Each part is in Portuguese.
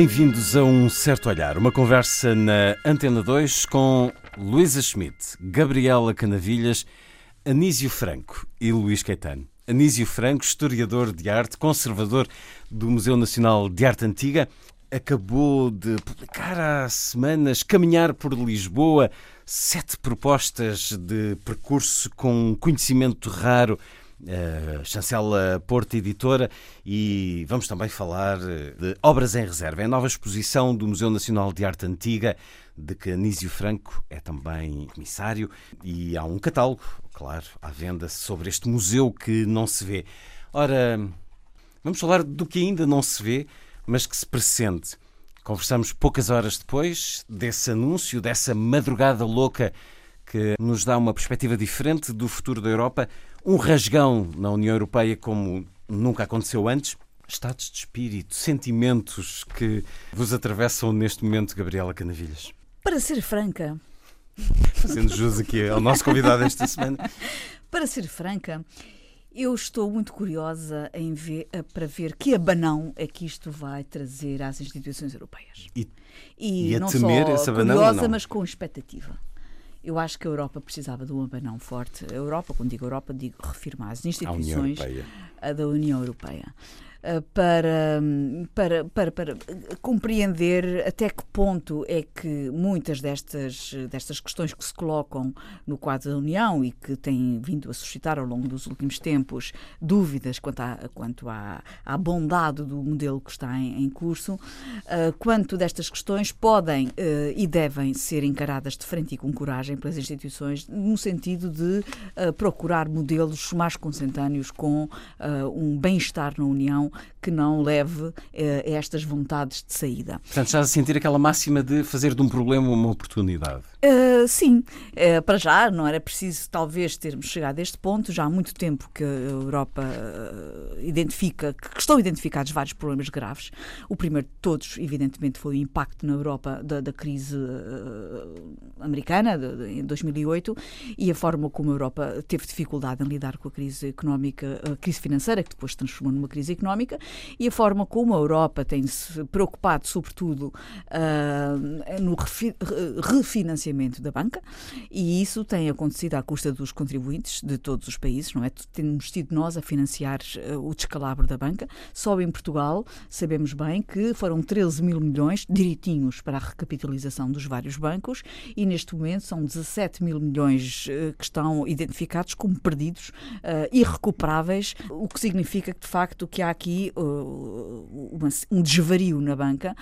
Bem-vindos a um certo olhar, uma conversa na Antena 2 com Luísa Schmidt, Gabriela Canavilhas, Anísio Franco e Luís Caetano. Anísio Franco, historiador de arte, conservador do Museu Nacional de Arte Antiga, acabou de publicar há semanas Caminhar por Lisboa, sete propostas de percurso com conhecimento raro uh, chancela Porto Editora, e vamos também falar eh, de Obras em Reserva. É a nova exposição do Museu Nacional de Arte Antiga, de que Anísio Franco é também comissário, e há um catálogo, claro, à venda sobre este museu que não se vê. Ora, vamos falar do que ainda não se vê, mas que se pressente. Conversamos poucas horas depois desse anúncio, dessa madrugada louca que nos dá uma perspectiva diferente do futuro da Europa um rasgão na União Europeia como nunca aconteceu antes. Estados de espírito, sentimentos que vos atravessam neste momento, Gabriela Canavilhas? Para ser franca. Fazendo jus aqui ao nosso convidado esta semana. Para ser franca, eu estou muito curiosa ver, para ver que abanão é que isto vai trazer às instituições europeias. E, e, e não temer só esse abanão, curiosa, mas com expectativa. Eu acho que a Europa precisava de um abanão forte. A Europa, quando digo Europa, digo refirmo às instituições da União Europeia. Eh, para, para, para, para compreender até que ponto é que muitas destas, destas questões que se colocam no quadro da União e que têm vindo a suscitar ao longo dos últimos tempos dúvidas quanto à, quanto à, à bondade do modelo que está em, em curso, uh, quanto destas questões podem e devem ser encaradas de frente e com coragem pelas instituições, no sentido de procurar modelos mais consentâneos com um bem-estar na União que não leve eh, a estas vontades de saída. Portanto, estás a sentir aquela máxima de fazer de um problema uma oportunidade? Uh, sim, uh, para já não era preciso talvez termos chegado a este ponto. Já há muito tempo que a Europa uh, identifica, que estão identificados vários problemas graves. O primeiro de todos, evidentemente, foi o impacto na Europa da, da crise americana de, de, em 2008 e a forma como a Europa teve dificuldade em lidar com a crise económica, a crise financeira, que depois se transformou numa crise económica, e a forma como a Europa tem se preocupado, sobretudo, no refinanciamento financiamento da banca e isso tem acontecido à custa dos contribuintes de todos os países, não é? Temos tido nós a financiar uh, o descalabro da banca. Só em Portugal sabemos bem que foram 13 mil milhões direitinhos para a recapitalização dos vários bancos e neste momento são 17 mil milhões uh, que estão identificados como perdidos, uh, irrecuperáveis, o que significa que de facto que há aqui uma, um desvario na banca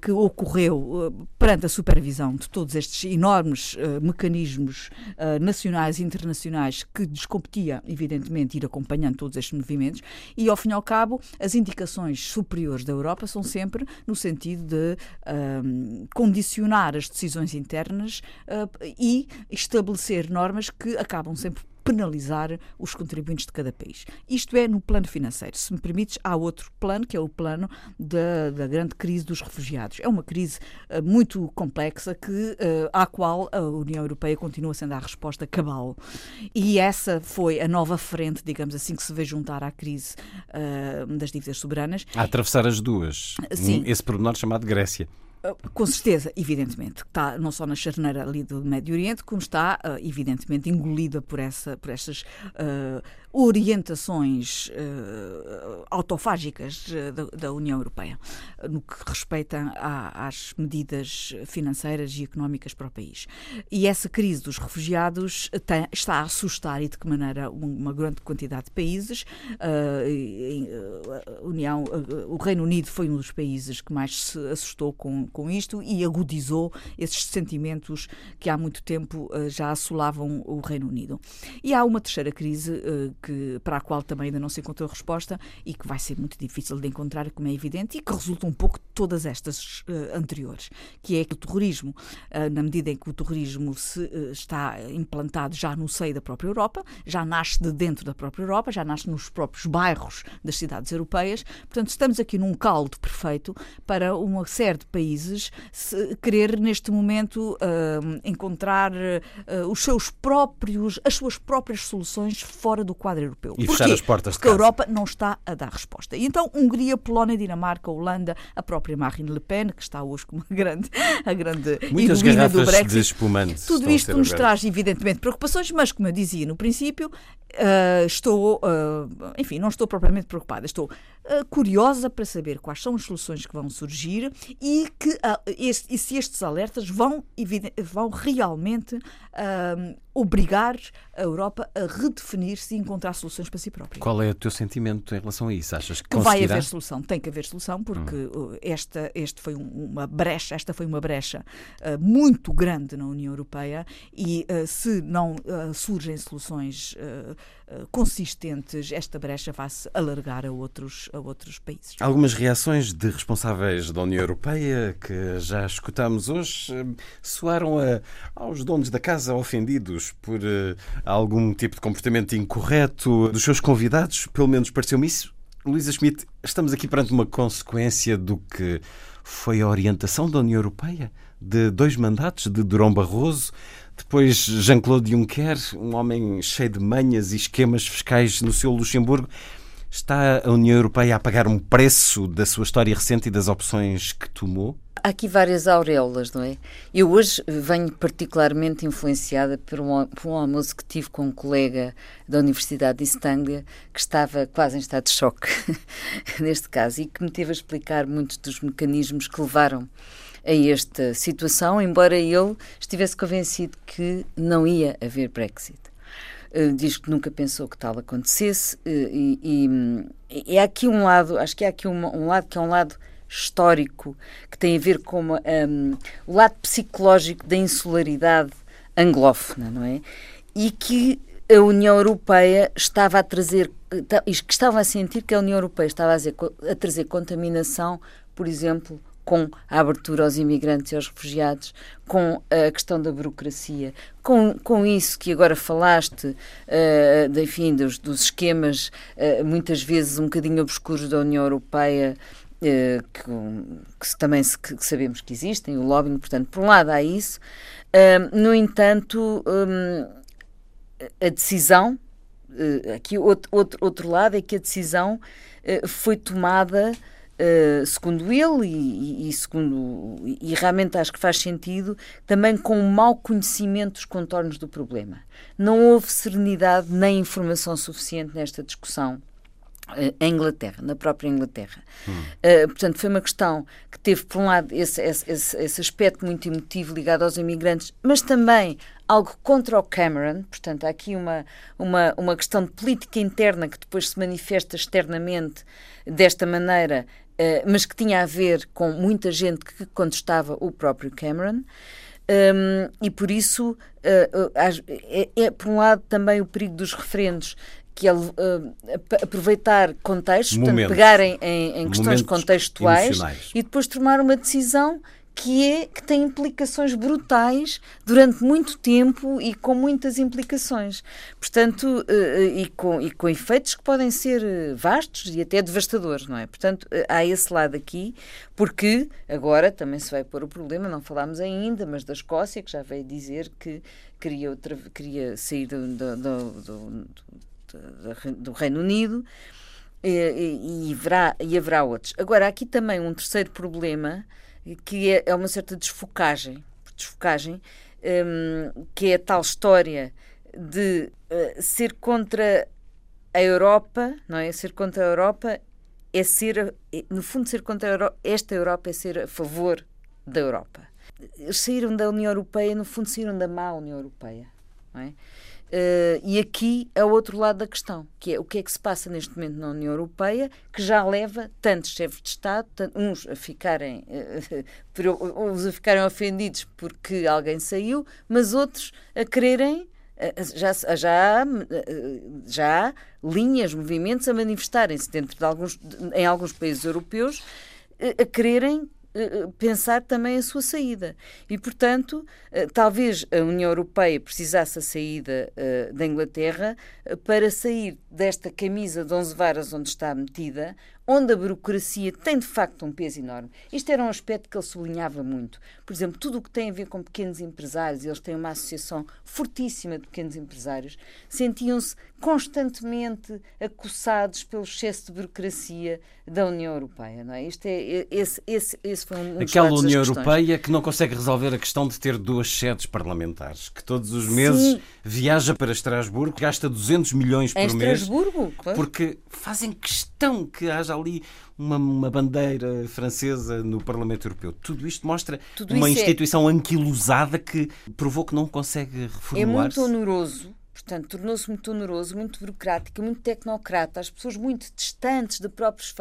que ocorreu perante a supervisão de todos estes enormes uh, mecanismos uh, nacionais e internacionais que descompetia, evidentemente, ir acompanhando todos estes movimentos. E, ao fim e ao cabo, as indicações superiores da Europa são sempre no sentido de uh, condicionar as decisões internas e estabelecer normas que acabam sempre penalizar os contribuintes de cada país. Isto é no plano financeiro. Se me permites, há outro plano, que é o plano da, da grande crise dos refugiados. É uma crise uh, muito complexa que, uh, à qual a União Europeia continua sendo a resposta cabal. E essa foi a nova frente, digamos assim, que se vê juntar à crise uh, das dívidas soberanas. A atravessar as duas. Sim. Esse pormenor chamado Grécia. Com certeza, evidentemente, está não só na charneira ali do Médio Oriente, como está, evidentemente, engolida por, essa, por essas uh, orientações uh, autofágicas eh, da, da, União Europeia, no que respeita a, às medidas financeiras e económicas para o país. E essa crise dos refugiados tem, está a assustar e de que maneira uma grande quantidade de países. Uh, União, uh, o Reino Unido foi um dos países que mais se assustou com, com isto e agudizou esses sentimentos que há muito tempo já assolavam o Reino Unido. E há uma terceira crise que, para a qual também ainda não se encontrou resposta e que vai ser muito difícil de encontrar, como é evidente, e que resulta um pouco de todas estas uh, anteriores, que é o terrorismo. na medida em que o terrorismo se, está implantado já no seio da própria Europa, já nasce de dentro da própria Europa, já nasce nos próprios bairros das cidades europeias. Portanto, estamos aqui num caldo perfeito para uma série de países querer, neste momento, uh, encontrar uh, os seus próprios, as suas próprias soluções fora do quadro europeu. E fechar as portas Porque a Europa não está a dar resposta. E então, Hungria, Polónia, Dinamarca, Holanda, a própria Marine Le Pen, que está hoje como a grande, a grande Muitas garrafas do Brexit. De espumante Tudo isto nos traz, evidentemente, preocupações, mas, como eu dizia no princípio, Uh, estou, uh, enfim, não estou propriamente preocupada, estou uh, curiosa para saber quais são as soluções que vão surgir e, que, este, e se estes alertas vão, vão realmente obrigar a Europa a redefinir-se e encontrar soluções para si própria. Qual é o teu sentimento em relação a isso? Achas que, que vai haver solução? Tem que haver solução porque hum. esta, este foi uma brecha, esta foi uma brecha muito grande na União Europeia e se não surgem soluções eh, consistentes, esta brecha vai-se alargar a outros, a outros países. Algumas reações de responsáveis da União Europeia que já escutamos hoje eh, soaram a, aos donos da casa ofendidos por uh, algum tipo de comportamento incorreto dos seus convidados, pelo menos pareceu-me isso. Luísa Schmidt, estamos aqui perante uma consequência do que foi a orientação da União Europeia de dois mandatos de Durão Barroso, depois, Jean-Claude Juncker, um homem cheio de manhas e esquemas fiscais no seu Luxemburgo. Está a União Europeia a pagar um preço da sua história recente e das opções que tomou? Há aqui várias auréolas, não é? Eu hoje venho particularmente influenciada por um, por um almoço que tive com um colega da Universidade de East Anglia que estava quase em estado de choque, neste caso, e que me teve a explicar muitos dos mecanismos que levaram a esta situação, embora ele estivesse convencido que não ia haver Brexit. Uh, diz que nunca pensou que tal acontecesse uh, e, e, e, há aqui um lado, acho que há aqui um, um, lado que é um lado histórico que tem a ver com um, o lado psicológico da insularidade anglófona, não é? E que a União Europeia estava a trazer, que estava a sentir que a União Europeia estava a, a trazer contaminação, por exemplo, com a abertura aos imigrantes e aos refugiados, com a questão da burocracia, com, com isso que agora falaste, uh, de, enfim, dos, dos esquemas uh, muitas vezes um bocadinho obscuros da União Europeia, uh, que, que, também se, que sabemos que existem, o lobbying, portanto, por um lado há isso. no entanto, um, a decisão, aqui outro, outro, outro lado é que a decisão foi tomada Uh, segundo ele e, e, segundo e realmente acho que faz sentido também com um mau conhecimento dos contornos do problema não houve serenidade nem informação suficiente nesta discussão uh, em Inglaterra, na própria Inglaterra. Hum. Uh, portanto, foi uma questão que teve, por um lado, esse, esse, esse aspecto muito emotivo ligado aos imigrantes, mas também algo contra o Cameron, portanto, há aqui uma, uma, uma questão de política interna que depois se manifesta externamente desta maneira eh, mas que tinha a ver com muita gente que contestava o próprio Cameron. Um, e por isso, uh, é, é, por um lado, também o perigo dos referendos, que é uh, aproveitar contextos, portanto, pegarem em, em questões contextuais e depois tomar uma decisão que é que tem implicações brutais durante muito tempo e com muitas implicações. Portanto, uh, e, com, e com efeitos que podem ser eh, vastos e até devastadores, não é? Portanto, há esse lado aqui, porque agora também se vai pôr o problema, não falámos ainda, mas da Escócia, que já veio dizer que queria, outra, queria sair do, do, do, do Reino Unido. E, e, e, haverá, e haverá outros. Agora, há aqui também um terceiro problema que é, é uma certa desfocagem, desfocagem um, que é a tal história de uh, ser contra a Europa, não é? Ser contra a Europa é ser, é, no fundo, ser contra Europa, esta Europa é ser a favor da Europa. Eles saíram da União Europeia, no fundo, saíram da má União Europeia, não é? Uh, e aqui é o outro lado da questão, que é o que é que se passa neste momento na União Europeia, que já leva tantos chefes de Estado, uns a ficarem, uh, uns a ficarem ofendidos porque alguém saiu, mas outros a quererem já, já, já há linhas, movimentos a manifestarem-se dentro de alguns, em alguns países europeus a quererem eh, eh, pensar também a sua saída. E, portanto, eh, talvez a União Europeia precisasse a saída da Inglaterra para sair desta camisa de 11 varas onde está metida, onde a burocracia tem de facto um peso enorme. Isto era um aspecto que ele sublinhava muito. Por exemplo, tudo o que tem a ver com pequenos empresários, eles têm uma associação fortíssima de pequenos empresários, sentiam-se constantemente acossados pelo excesso de burocracia da União Europeia. Não é? Isto é, esse, esse, esse foi um, um Aquela União Europeia que não consegue resolver a questão de ter duas sedes parlamentares, que todos os meses Sim. viaja para Estrasburgo, gasta 200 milhões por em mês. Estrasburgo? Porque fazem questão que haja ali uma, uma, bandeira francesa no Parlamento Europeu. Tudo isto mostra Tudo uma é instituição é... anquilosada que provou que não consegue reformular-se. É muito oneroso Portanto, tornou-se muito oneroso, muito burocrático, muito tecnocrata, as pessoas muito distantes de próprios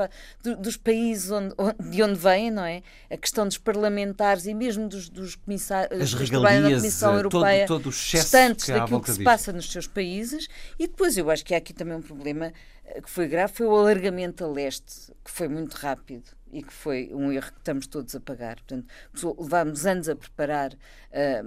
dos países onde, de onde vêm, não é? A questão dos parlamentares e mesmo dos, dos comissários as dos regalias, da Comissão eh, Europeia, todo, todo o distantes daquilo que se passa nos seus países. E depois eu acho que há aqui também um problema eh, que foi grave, foi o alargamento a leste, que foi muito rápido e que foi um erro que estamos todos a pagar. Portanto, levámos anos a preparar uh,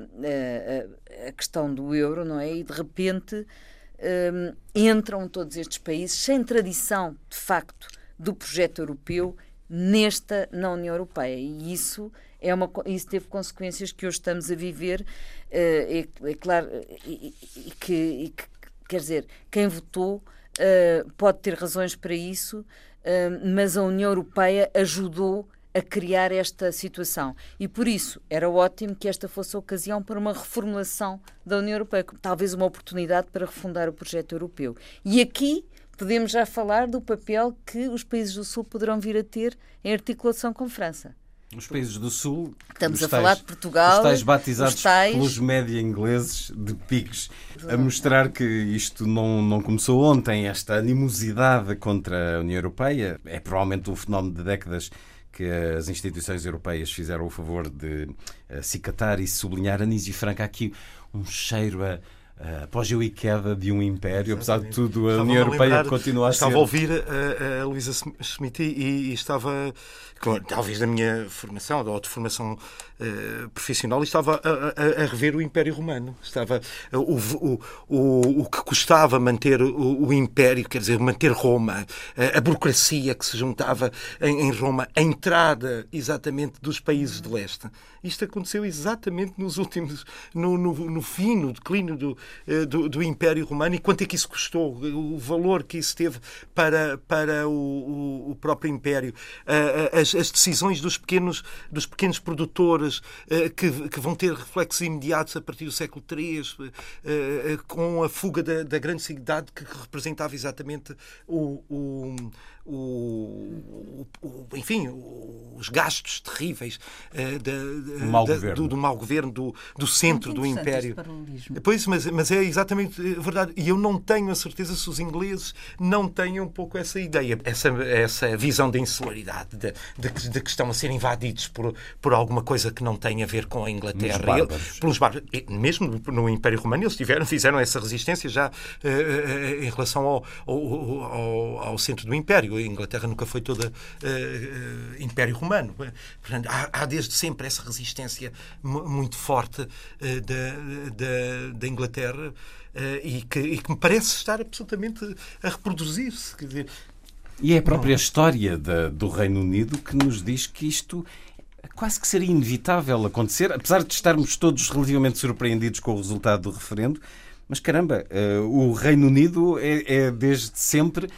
uh, a questão do euro, não é? E de repente uh, entram todos estes países sem tradição, de facto, do projeto europeu nesta na União Europeia. E isso é uma isso teve consequências que hoje estamos a viver. É, é, claro e, e, que, e, que, quer dizer quem votou pode ter razões para isso mas a União Europeia ajudou a criar esta situação. E por isso era ótimo que esta fosse a ocasião para uma reformulação da União Europeia, talvez uma oportunidade para refundar o projeto europeu. E aqui podemos já falar do papel que os países do Sul poderão vir a ter em articulação com França. Os países do Sul. Estamos a tais, falar de Portugal. Os tais batizados os tais... pelos média ingleses de PIGs. A mostrar que isto não, não começou ontem, esta animosidade contra a União Europeia. É provavelmente um fenómeno de décadas que as instituições europeias fizeram o favor de acicatar e sublinhar. Anísio Franca, aqui um cheiro a uh, apogeu e queda de um império, apesar de tudo, a União Europeia continua a estava ser. Estava a ouvir a, a Luísa Schmidt e, e, estava, talvez da minha formação, ou de formação uh, profissional, e estava a, a, a, rever o Império Romano. Estava uh, o, o, o, o que custava manter o, o Império, quer dizer, manter Roma, uh, a burocracia que se juntava em, em Roma, a entrada exatamente dos países de leste. Isto aconteceu exatamente nos últimos, no, no, no fim, no declínio do, eh, do, do, Império Romano. E quanto é que isso custou, o valor que isso teve para, para o, o, próprio Império, as, as, decisões dos pequenos, dos pequenos produtores eh, que, que vão ter reflexos imediatos a partir do século III, eh, com a fuga da, da grande cidade que representava exatamente o, o o, o, enfim, os gastos terríveis uh, da, mau da, do, do mau governo do, do centro do império. Pois, mas, mas é exatamente verdade. E eu não tenho a certeza se os ingleses não têm um pouco essa ideia, essa, essa visão da insularidade, de, de, de que estão a ser invadidos por, por alguma coisa que não tem a ver com a Inglaterra. Bárbaros. pelos bárbaros. Mesmo no Império Romano, eles tiveram, fizeram essa resistência já uh, uh, em relação ao, ao, ao, ao centro do Império a Inglaterra nunca foi toda uh, Império Romano. Portanto, há, há, desde sempre essa resistência muito forte uh, da, da, da, Inglaterra e que, e, que, me parece estar absolutamente a reproduzir-se. E é a própria não. história da, do Reino Unido que nos diz que isto quase que seria inevitável acontecer, apesar de estarmos todos relativamente surpreendidos com o resultado do referendo. Mas caramba, o Reino Unido é, é desde sempre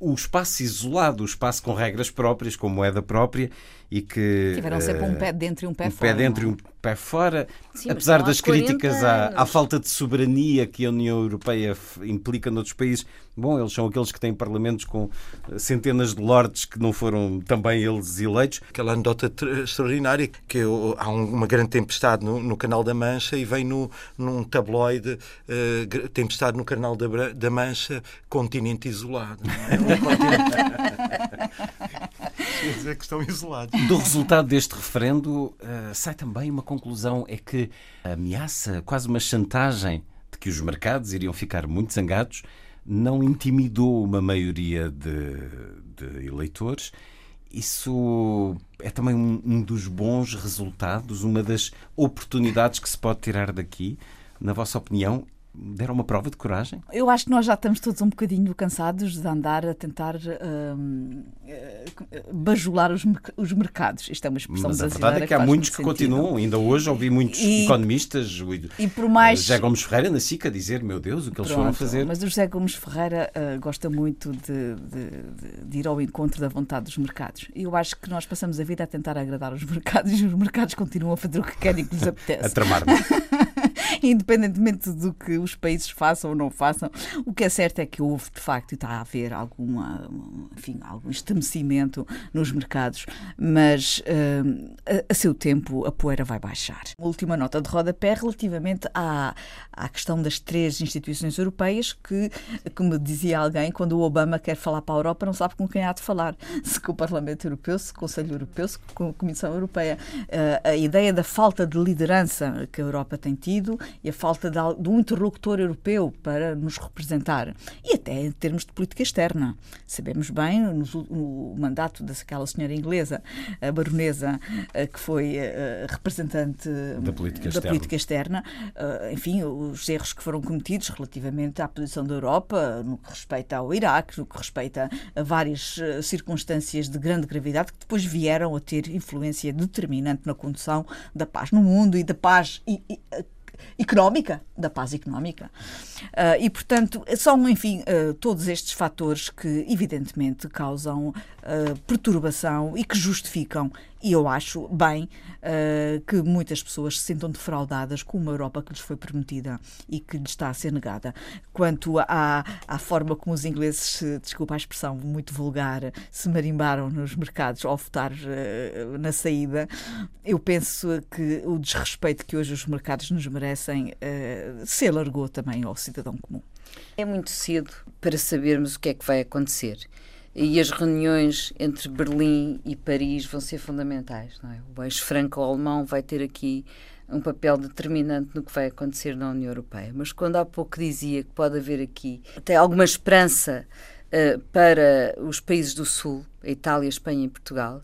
o espaço isolado, o espaço com regras próprias, com moeda própria, e que. Tiveram sempre um pé dentro e um pé um fora. pé dentro não e é? um pé fora. Sim, Apesar das 40 críticas à, à falta de soberania que a União Europeia implica noutros países, bom, eles são aqueles que têm parlamentos com eh, centenas de lordes que não foram também eles eleitos. Aquela anedota tr- extraordinária que eu- há um- uma grande tempestade no, no Canal da Mancha e vem no, num tabloide eh, gr- tempestade no Canal da, da Mancha, continente isolado. não é? Um continente- Dizer que estão isolados. Do resultado deste referendo eh, sai também uma conclusão: é que a ameaça, quase uma chantagem de que os mercados iriam ficar muito zangados, não intimidou uma maioria de, de eleitores. Isso é também um, um dos bons resultados, uma das oportunidades que se pode tirar daqui. Na vossa opinião, deram uma prova de coragem? Eu acho que nós já estamos todos um bocadinho cansados de andar a tentar hum, eh, bajular os, os mercados. Isto é uma expressão Mas a verdade é que há muitos muito que sentido. continuam. Ainda hoje ouvi muitos E- economistas, E por mais. José Gomes Ferreira na SICA dizer: Meu Deus, o que eles foram Pronto, fazer. Mas o José Gomes Ferreira ah, gosta muito de, de- de- ir ao encontro da vontade dos mercados. E eu acho que nós passamos a vida a tentar agradar os mercados e os mercados continuam a fazer o que querem e que lhes A apetece. Independentemente do que os países façam ou não façam, o que é certo é que houve, de facto, e está a haver alguma, enfim, algum estremecimento nos mercados, mas hum, a, a seu tempo a poeira vai baixar. Uma última nota de rodapé relativamente à, à questão das três instituições europeias que, como dizia alguém, quando o Obama quer falar para a Europa, não sabe com quem há de falar. Se com o Parlamento Europeu, se com o Conselho Europeu, se com a Comissão Europeia. Eh, a ideia da falta de liderança que a Europa tem tido e a falta de, de um interlocutor europeu para nos representar. E até em termos de política externa. Sabemos bem, ul- no mandato daquela senhora inglesa, a baronesa, eh, que foi eh, representante Da política da externa. política externa, eh, enfim, os erros que foram cometidos relativamente à posição da Europa, no que respeita ao Iraque, no que respeita a várias eh, circunstâncias de grande gravidade, que depois vieram a ter influência determinante na condução da paz no mundo e da paz. e- e, eh, económica, da paz económica. Ah, e, portanto, são, enfim, ah, todos estes fatores que, evidentemente, causam ah, perturbação e que justificam, e eu acho bem, ah, que muitas pessoas se sintam defraudadas com uma Europa que lhes foi prometida e que lhes está a ser negada. Quanto à, à forma como os ingleses, se- desculpa a expressão muito vulgar, se marimbaram nos mercados ao votar ah, na saída, eu penso que o desrespeito que hoje os mercados nos merecem eh, se alargou também ao cidadão comum. É muito cedo para sabermos o que é que vai acontecer. E as reuniões entre Berlim e Paris vão ser fundamentais. É? O eixo franco-alemão vai ter aqui um papel determinante no que vai acontecer na União Europeia. Mas quando há pouco dizia que pode haver aqui até alguma esperança eh, para os países do Sul, a Itália, a Espanha e Portugal,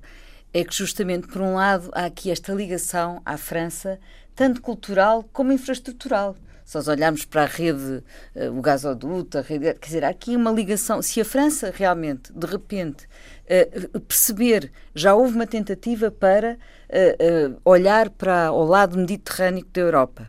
é que justamente por um lado há aqui esta ligação à França, tanto cultural como infraestrutural. Se nós olharmos para a rede, eh, o gasoduto, a rede, quer dizer, há aqui uma ligação. Se a França realmente, de repente, eh, perceber, já houve uma tentativa para eh, olhar para o lado mediterrâneo da Europa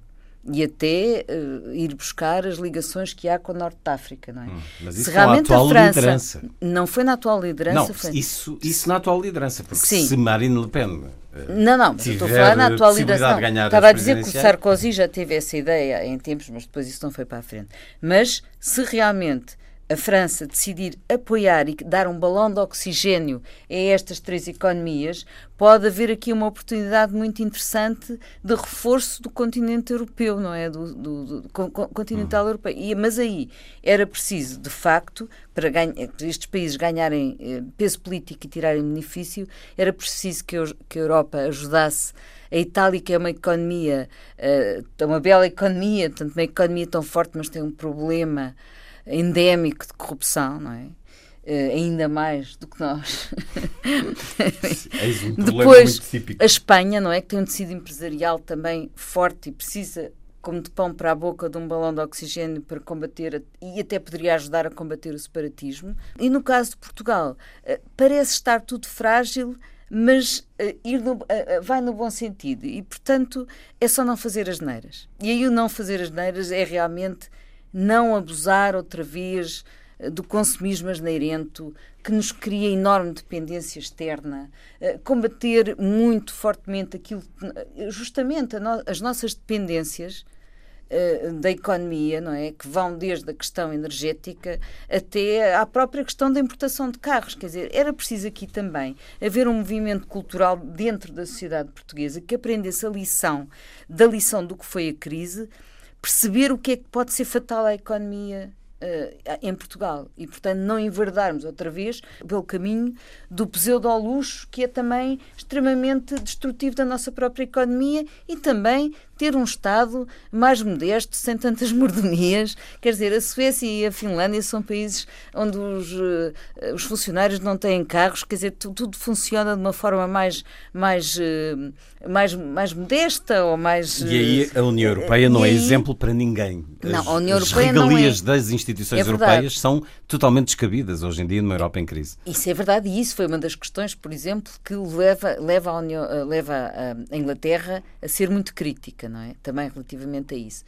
e até eh, ir buscar as ligações que há com o Norte da África, não é? Mas Se isso a realmente atual a França liderança. não foi na atual liderança, Não, foi isso, isso na atual liderança, porque Sim. se Marine Le Pen Não, não, mas eu estou a falar na atual possibilidade liderança. de ganhar Não, Estava a dizer que o. Sarkozy já teve essa ideia em tempos, mas depois isso não foi para a frente. Mas se realmente a França decidir apoiar e dar um balão de oxigênio a estas três economias, pode haver aqui uma oportunidade muito interessante de reforço do continente europeu, não é? Do, do- do con- con- continental Uhum. europeu. E, mas aí era preciso, de facto, para, ganha, para estes países ganharem eh, peso político e tirarem benefício, era preciso que, eu- que a Europa ajudasse a Itália, que é uma economia, é uma bela economia, portanto, uma economia tão forte, mas tem um problema endémico de corrupção, não é? Eh, ainda mais do que nós. eis um Depois, a Espanha, não é? Que tem um tecido empresarial também forte e precisa, como de pão para a boca, de um balão de oxigênio para combater, a- e até poderia ajudar a combater o separatismo. E no caso de Portugal, eh, parece estar tudo frágil, mas eh, ir no- vai no bom sentido. E, portanto, é só não fazer as neiras. E aí o não fazer as neiras é realmente não abusar outra vez do consumismo asneirento que nos cria enorme dependência externa, combater muito fortemente aquilo, justamente as nossas dependências eh, da economia, não é? Que vão desde a questão energética até à própria questão da importação de carros. Quer dizer, era preciso aqui também haver um movimento cultural dentro da sociedade portuguesa que aprendesse a lição da lição do que foi a crise, perceber o que é que pode ser fatal à economia Uh, em Portugal. E, portanto, não enverdarmos outra vez pelo caminho do pseudo-luxo, que é também extremamente destrutivo da nossa própria economia e também ter um Estado mais modesto, sem tantas mordomias. Quer dizer, a Suécia e a Finlândia são países onde os, uh, os funcionários não têm carros, quer dizer, tudo, tudo funciona de uma forma mais, mais, uh, mais, mais modesta ou mais. E aí a União Europeia não é exemplo para ninguém. Não, a União Europeia As regalias não é... das instituições é europeias são totalmente descabidas hoje em dia numa Europa em crise. Isso é verdade, e isso foi uma das questões, por exemplo, que leva, leva, a, União, leva a Inglaterra a ser muito crítica não é? Também relativamente a isso.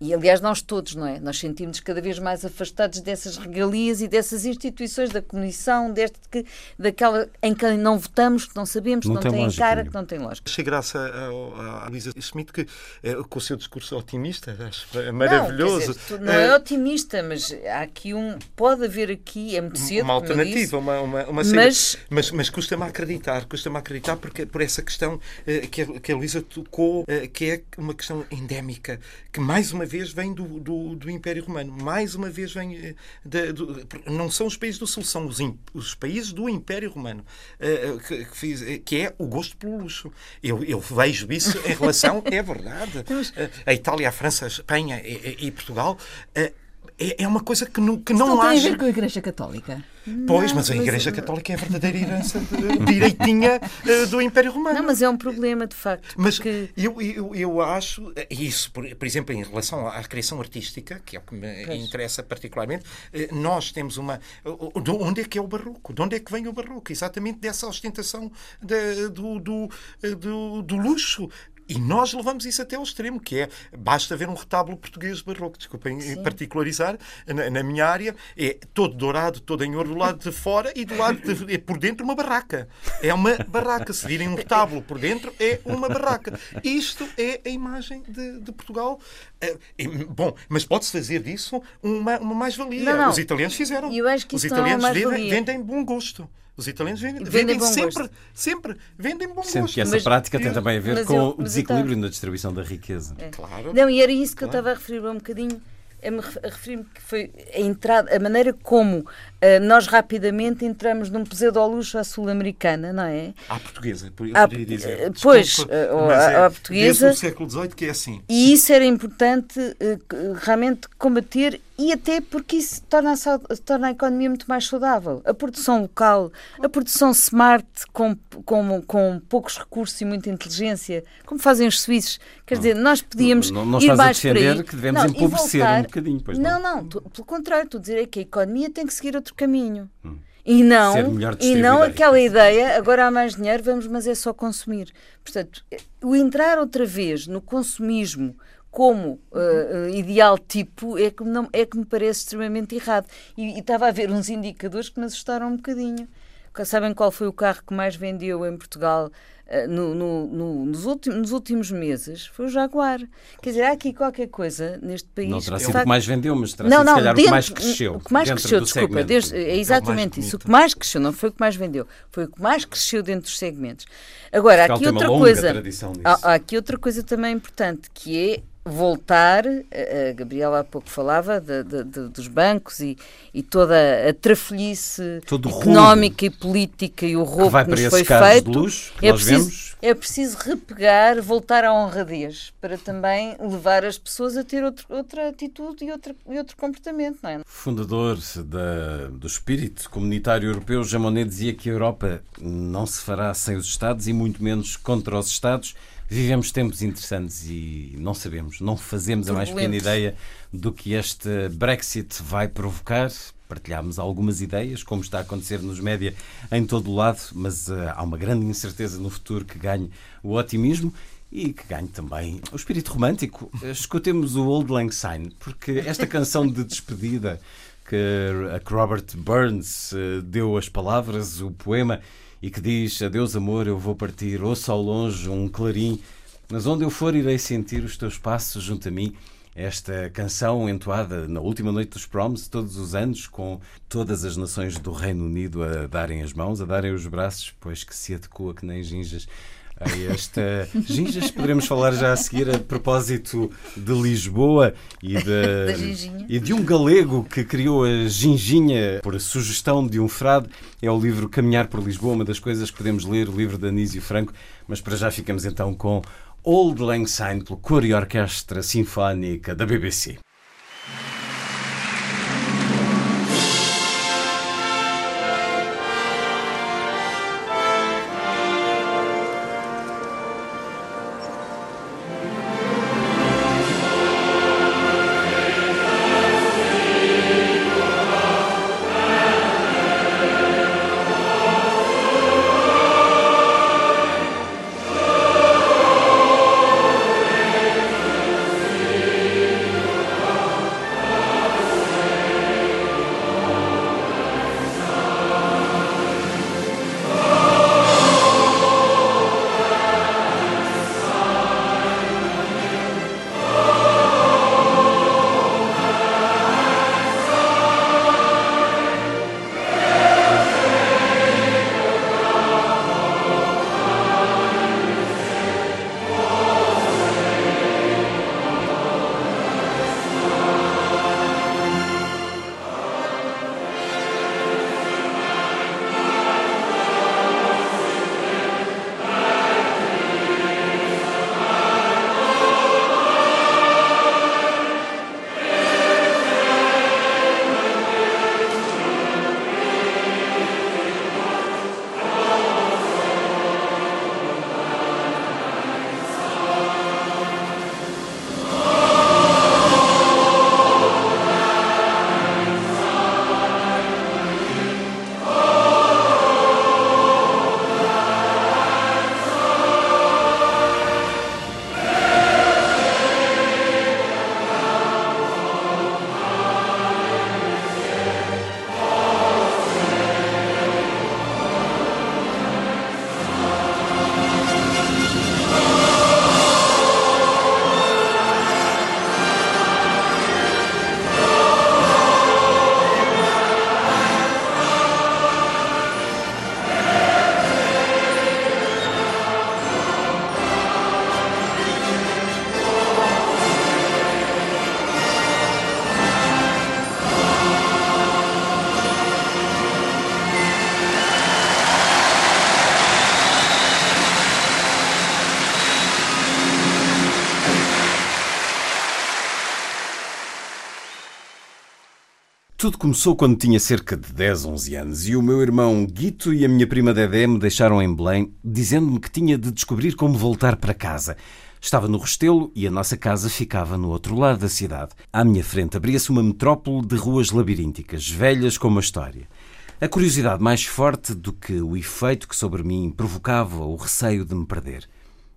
E, aliás, nós todos, não é? Nós sentimos cada vez mais afastados dessas regalias e dessas instituições da Comissão, deste que, daquela em que não votamos, que não sabemos, que não, não tem, tem cara, que não tem lógica. Achei graça à Luísa Schmidt, que eh, com o seu discurso otimista, acho maravilhoso. Não, dizer, não é otimista, mas há aqui um. Pode haver aqui, é muito cedo. Uma alternativa, disse, uma, uma, uma mas, mas, mas custa-me acreditar, custa-me acreditar porque, por essa questão eh, que, a, que a Luísa tocou, eh, que é uma questão endémica, que mais uma vez vem do, do, do Império Romano, mais uma vez vem. Eh, do, não são os países do Sul, são os, os países do Império Romano, uh, que, que, fiz, que, é o gosto pelo luxo. Eu, eu vejo isso em relação. é verdade. a Itália, a França, a Espanha e, e Portugal. Uh, é, é uma coisa que não, que não, não tem a ver com a Igreja Católica. Pois, mas a Igreja Católica é a verdadeira herança de, direitinha uh, do Império Romano. Não, mas é um problema, de facto. Mas porque... eu, eu, eu acho, eh, isso, por, por, exemplo, em relação à criação artística, que é o que me pois. interessa particularmente, uh, nós temos uma. De onde é que é o barroco? De onde é que vem o barroco? Exatamente dessa ostentação de, do, do, do, do luxo. E nós levamos isso até ao extremo, que é, basta ver um retábulo português barroco, desculpem Sim. particularizar, na, na, minha área, é todo dourado, todo em ouro do lado de fora e do lado de, é por dentro uma barraca. É uma barraca. Se virem um retábulo por dentro, é uma barraca. Isto é a imagem de, de Portugal. É, bom, mas pode-se fazer disso uma, uma mais-valia. Os italianos fizeram. Os é italianos vendem bom gosto. Os italianos vendem, vendem, vendem sempre, gosto. sempre, vendem bom Sendo gosto. que essa mas, prática tem também a ver com eu, o desequilíbrio na distribuição da riqueza. É. Claro. Não, e era isso que claro. eu estava a referir um bocadinho a referir-me que foi a entrada, a maneira como uh, nós rapidamente entramos num pseudo-luxo à sul-americana, não é? À portuguesa, por, à, dizer. Pois, Desculpa, uh, à, é, à portuguesa. Desde o século XVIII que é assim. E isso era importante uh, realmente combater e até porque isso torna a, torna a economia muito mais saudável. A produção local, a produção smart, com, com, com poucos recursos e muita inteligência, como fazem os suíços. Quer dizer, nós podíamos não, não ir mais a defender que devemos não, empobrecer voltar... um bocadinho. Pois não, não, não tu, pelo contrário, estou a dizer é que a economia tem que seguir outro caminho. Hum. E não, e não aquela ideia, agora há mais dinheiro, vamos, mas é só consumir. Portanto, o entrar outra vez no consumismo como uh, ideal tipo é que, não, é que me parece extremamente errado. E, e estava a ver uns indicadores que me assustaram um bocadinho. Sabem qual foi o carro que mais vendeu em Portugal no, no, no, nos, últimos, nos, últimos, meses? Foi o Jaguar. Quer dizer, há aqui qualquer coisa neste país. Não terá sido o que mais vendeu, mas terá não, sido, não, se calhar, dentro, o que mais cresceu. O que mais cresceu, desculpa, desde, é exatamente isso. O que mais cresceu, não foi o que mais vendeu, foi o que mais cresceu dentro dos segmentos. Agora, há aqui outra coisa. Há, há aqui outra coisa também importante, que é voltar, a Gabriela há pouco falava de, de, de, dos bancos e, e toda a trafolhice económica e política e o roubo que, que nos foi feito. Luxo, é, preciso, é preciso repegar, voltar à honradez para também levar as pessoas a ter outro, outra atitude e outro, e outro comportamento. Não é? Fundador da, do espírito comunitário europeu, Jamonet dizia que a Europa não se fará sem os Estados e muito menos contra os Estados. Vivemos tempos interessantes e não sabemos, não fazemos a mais pequena ideia do que este Brexit vai provocar. Partilhámos algumas ideias, como está a acontecer nos média em todo o lado, mas uh, há uma grande incerteza no futuro que ganhe o otimismo e que ganhe também o espírito romântico. Escutemos o Old Lang Syne, porque esta canção de despedida que, a Robert Burns uh, deu as palavras, o poema, e que diz: Adeus, amor, eu vou partir, ouço ao longe um clarim, mas onde eu for irei sentir os teus passos junto a mim. Esta canção entoada na última noite dos Proms, todos os anos, com todas as nações do Reino Unido a darem as mãos, a darem os braços, pois que se adequa que nem ginjas a esta ginjas. Poderemos falar já a seguir a propósito de Lisboa e de, e de um galego que criou a ginginha por sugestão de um frade. É o livro Caminhar por Lisboa, uma das coisas que podemos ler, o livro de Anísio Franco. Mas para já ficamos então com Old Lang Syne, pelo coro e orquestra sinfónica da BBC. Tudo começou quando tinha cerca de 10, 11 anos e o meu irmão Guito e a minha prima Dedé me deixaram em Belém, dizendo-me que tinha de descobrir como voltar para casa. Estava no Restelo e a nossa casa ficava no outro lado da cidade. À minha frente abria-se uma metrópole de ruas labirínticas, velhas como a história. A curiosidade mais forte do que o efeito que sobre mim provocava o receio de me perder.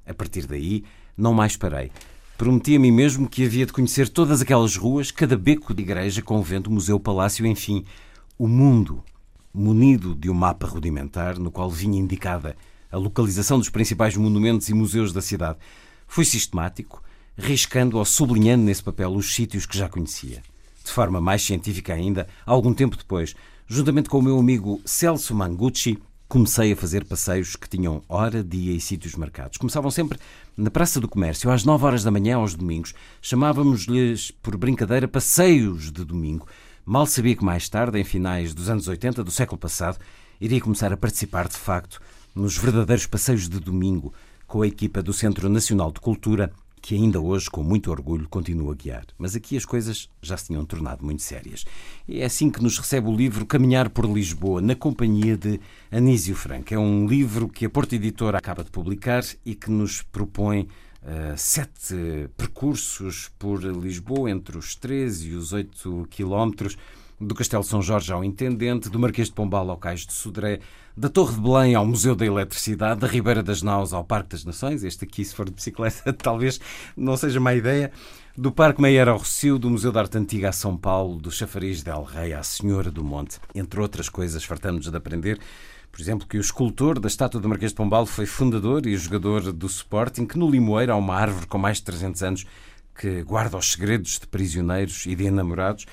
A partir daí, não mais parei. Prometi a mim mesmo que havia de conhecer todas aquelas ruas, cada beco de igreja, convento, museu, palácio, enfim, o mundo, munido de um mapa rudimentar no qual vinha indicada a localização dos principais monumentos e museus da cidade. Fui sistemático, riscando ou sublinhando nesse papel os sítios que já conhecia. De forma mais científica ainda, algum tempo depois, juntamente com o meu amigo Celso Mangucci, comecei a fazer passeios que tinham hora, dia e sítios marcados. Começavam sempre na Praça do Comércio, às 9 horas da manhã aos domingos. Chamávamos-lhes, por brincadeira, passeios de domingo. Mal sabia que mais tarde, em finais dos anos 80 do século passado, iria começar a participar de facto nos verdadeiros passeios de domingo com a equipa do Centro Nacional de Cultura que ainda hoje, com muito orgulho, continua a guiar. Mas aqui as coisas já se tinham tornado muito sérias. E é assim que nos recebe o livro Caminhar por Lisboa, na companhia de Anísio Franco. É um livro que a Porta Editora acaba de publicar e que nos propõe uh, sete percursos por Lisboa, entre os 13 e os 8 quilómetros, do Castelo São Jorge ao Intendente, do Marquês de Pombal ao Cais de Sodré, da Torre de Belém ao Museu da Eletricidade, da Ribeira das Naus ao Parque das Nações, este aqui, se for de bicicleta, talvez não seja má ideia, do Parque Meyer ao Rocio, do Museu da Arte Antiga a São Paulo, do Chafariz del Rei à Senhora do Monte, entre outras coisas, fartamos de aprender. Por exemplo, que o escultor da estátua do Marquês de Pombal foi fundador e jogador do Sporting, que no Limoeiro há uma árvore com mais de 300 anos que guarda os segredos de prisioneiros e de enamorados,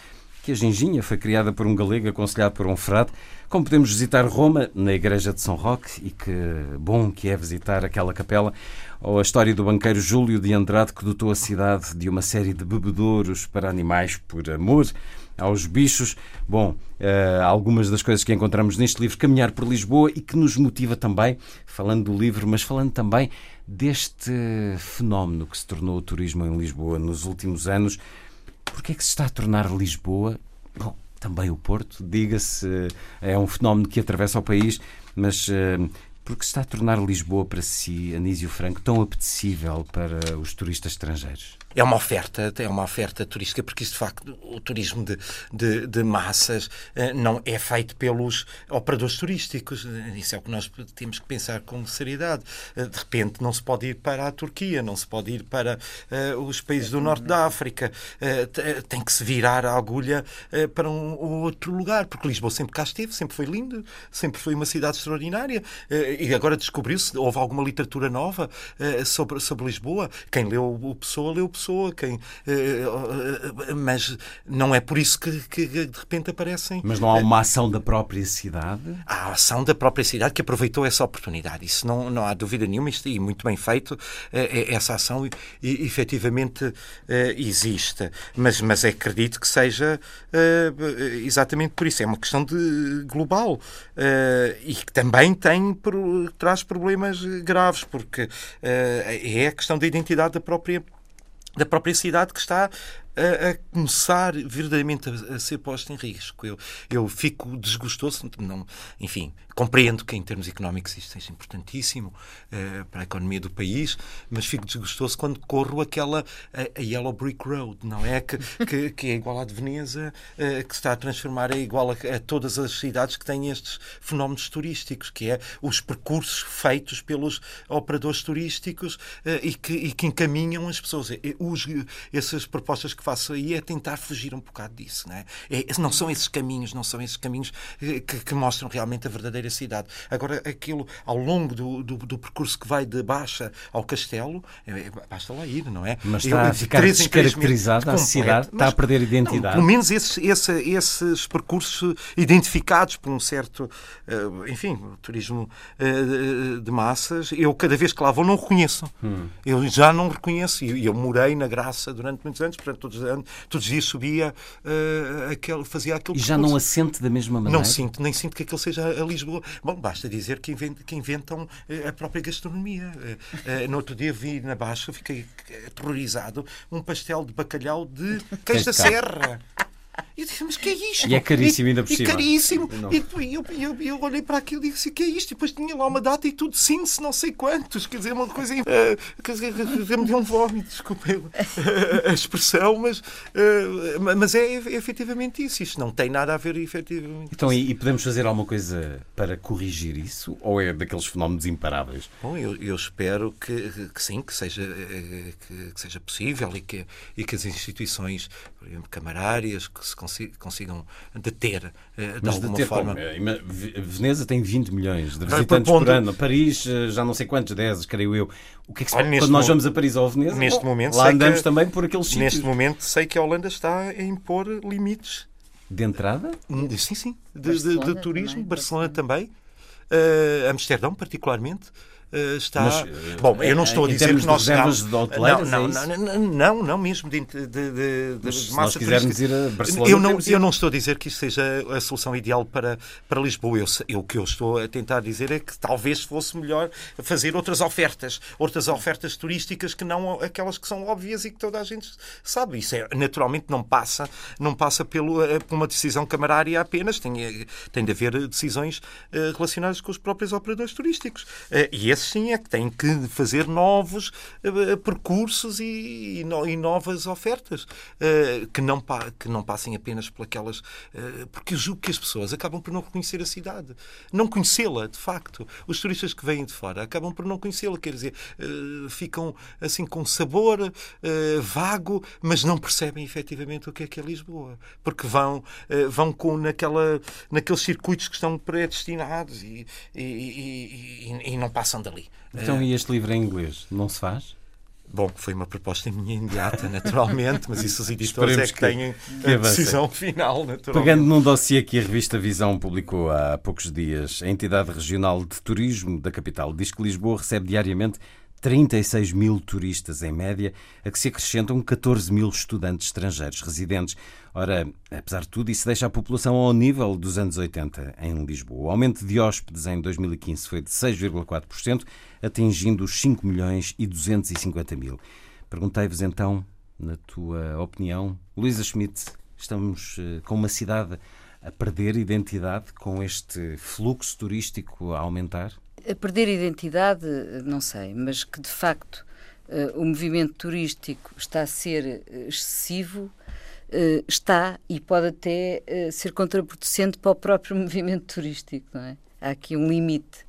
que a ginginha foi criada por um galego aconselhado por um frade, como podemos visitar Roma, na igreja de São Roque, e que bom que é visitar aquela capela, ou a história do banqueiro Júlio de Andrade, que dotou a cidade de uma série de bebedouros para animais por amor aos bichos. Bom, uh, algumas das coisas que encontramos neste livro, Caminhar por Lisboa, e que nos motiva também, falando do livro, mas falando também deste fenómeno que se tornou o turismo em Lisboa nos últimos anos. Porquê é que se está a tornar Lisboa? Bom, também o Porto, diga-se, é um fenómeno que atravessa o país, mas uh, porque se está a tornar Lisboa para si, Anísio Franco, tão apetecível para os turistas estrangeiros? É uma oferta, é uma oferta turística, porque isso de facto, o turismo de, de, de, massas eh, não é feito pelos operadores turísticos. Isso é o que nós temos que pensar com seriedade. Eh, de repente não se pode ir para a Turquia, não se pode ir para uh, os países do norte da África. Tem que se virar a agulha para um, outro lugar, porque Lisboa sempre cá esteve, sempre foi lindo, sempre foi uma cidade extraordinária. e agora descobriu-se, houve alguma literatura nova sobre, sobre Lisboa. Quem leu o Pessoa, leu o Pessoa pessoa, quem, eh, eh, mas não é por isso que, que, de repente aparecem. Mas não há uma ação da própria cidade? Há a ação da própria cidade que aproveitou essa oportunidade. Isso não, não há dúvida nenhuma, isto, e muito bem feito, eh, essa ação efetivamente existe. Mas, mas acredito que seja exatamente por isso. É uma questão de global e que também tem, traz problemas graves, porque é a questão da identidade da própria da própria cidade que está a, a começar verdadeiramente a, a, ser posta em risco. Eu, eu fico desgostoso, não, enfim, compreendo que em termos económicos isto seja importantíssimo uh, para a economia do país, mas fico desgostoso quando corro aquela a, a Yellow Brick Road, não é? Que, que, que é igual à de Veneza, uh, que está a transformar, é igual a, a, todas as cidades que têm estes fenómenos turísticos, que é os percursos feitos pelos operadores turísticos uh, e, que, e que encaminham as pessoas. Os, essas propostas que faço aí é tentar fugir um bocado disso. Não, é? É, não são esses caminhos, não são esses caminhos que, que, mostram realmente a verdadeira cidade. Agora, aquilo ao longo do, do, do percurso que vai de Baixa ao Castelo, é, é basta lá ir, não é? Mas está Eu, a ficar descaracterizada a cidade, está a perder identidade. Não, pelo menos esses, esse, esses percursos identificados por um certo, uh, enfim, turismo uh, de massas, eu cada vez que lá vou não reconheço. Hum. Eu já não reconheço. E eu, eu morei na Graça durante muitos anos, portanto, todos todos, todos os dias subia, uh, aquele, fazia aquele E já não assente da mesma maneira? Não sinto, nem sinto que aquele seja a Lisboa. Bom, basta dizer que, invent, que inventam eh, a própria gastronomia. Uh, no outro dia vi na Baixa, fiquei aterrorizado, um pastel de bacalhau de queijo da serra. E eu disse, mas que é isto? E é caríssimo ainda por cima. E caríssimo. E eu, eu, eu, olhei para aquilo e disse, que é isto? E depois tinha lá uma data e tudo, sim, se não sei quantos. Quer dizer, uma coisa... Uh, quer dizer, me deu um vómito, desculpe a, expressão, mas, uh, mas é, é, efetivamente isso. Isto não tem nada a ver efetivamente. Então, e, e, podemos fazer alguma coisa para corrigir isso? Ou é daqueles fenómenos imparáveis? Bom, eu, eu espero que, que, sim, que seja, eh, que, que, seja possível e que, e que as instituições, por exemplo, camarárias, que se consigam deter uh, de Mas alguma deter forma. Como? Veneza tem 20 milhões de visitantes por ano. Paris, eh, já não sei quantos, 10, creio eu. O que é que se Olha, Quando nós vamos a Paris ou a Veneza, neste bom, momento, lá andamos que, também por aqueles sítios. Neste momento sei que a Holanda está a impor limites. De entrada? Hum, sim, sim. De, de, de turismo. Também, Barcelona também. Uh, Amsterdão, particularmente. Eh, está. Mas, Bom, eu não estou a dizer que nós. De não, não, não, não, não, não, mesmo de, de, de, de se nós quisermos ir a Barcelona. Eu não, eu não estou a dizer que isso seja a solução ideal para, para Lisboa. Eu, eu, o que eu estou a tentar dizer é que talvez fosse melhor fazer outras ofertas, outras ofertas turísticas que não aquelas que são óbvias e que toda a gente sabe. Isso é, naturalmente não passa, não passa pelo, eh, por uma decisão camarária apenas, tem, tem de haver decisões relacionadas com os próprios operadores turísticos. E sim é que têm que fazer novos uh, percursos e, e, no, novas ofertas uh, que, não que não passem apenas por aquelas. Porque eu julgo que as pessoas acabam por não reconhecer a cidade, não conhecê-la, de facto. Os turistas que vêm de fora acabam por não conhecê-la, quer dizer, ficam assim com sabor vago, mas não percebem efetivamente o que é que é Lisboa, porque vão, vão com naquela, naqueles circuitos que estão predestinados e, e, e, e não passam dali. Então, e este livro em inglês não se faz? Bom, foi uma proposta minha imediata, naturalmente, mas isso os editores é que, que têm que a decisão final, naturalmente. Pegando num dossiê que a revista Visão publicou há poucos dias, a entidade regional de turismo da capital diz que Lisboa recebe diariamente 36 mil turistas em média, a que se acrescentam 14 mil estudantes estrangeiros residentes. Ora, apesar de tudo, isso deixa a população ao nível dos anos 80 em Lisboa. O aumento de hóspedes em 2015 foi de 6,4%, atingindo os 5 milhões e 250 mil. Perguntei-vos então, na tua opinião, Luísa Schmidt, estamos eh, com uma cidade a perder identidade com este fluxo turístico a aumentar? A perder identidade, não sei, mas que de facto uh, o movimento turístico está a ser eh, excessivo, uh, está e pode até ser contraproducente para o próprio movimento turístico, não é? Há aqui um limite.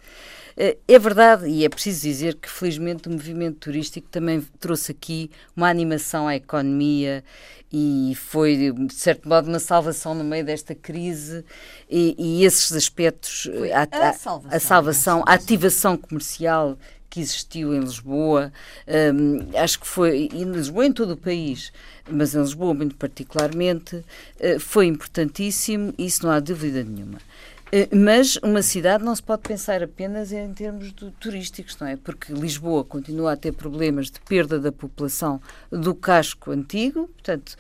É verdade, e é preciso dizer que felizmente o movimento turístico também trouxe aqui uma animação à economia e foi, de certo modo, uma salvação no meio desta crise e, e esses aspectos, a, a, a, salvação, a, salvação, a ativação comercial que existiu em Lisboa, um, acho que foi, em Lisboa em todo o país, mas em Lisboa muito particularmente, uh, foi importantíssimo, isso não há dúvida nenhuma. Eh, mas uma cidade não se pode pensar apenas em termos de turísticos, não é? Porque Lisboa continua a ter problemas de perda da população do casco antigo, portanto,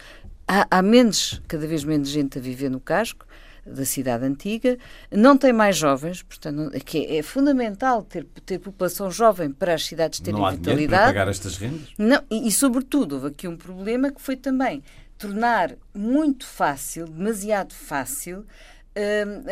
há, há menos, cada vez menos gente a viver no casco da cidade antiga, não tem mais jovens, portanto, é que é, fundamental ter, ter população jovem para as cidades terem não há vitalidade. Para pagar estas rendas? Não, e, e, sobretudo, houve aqui um problema que foi também tornar muito fácil, demasiado fácil,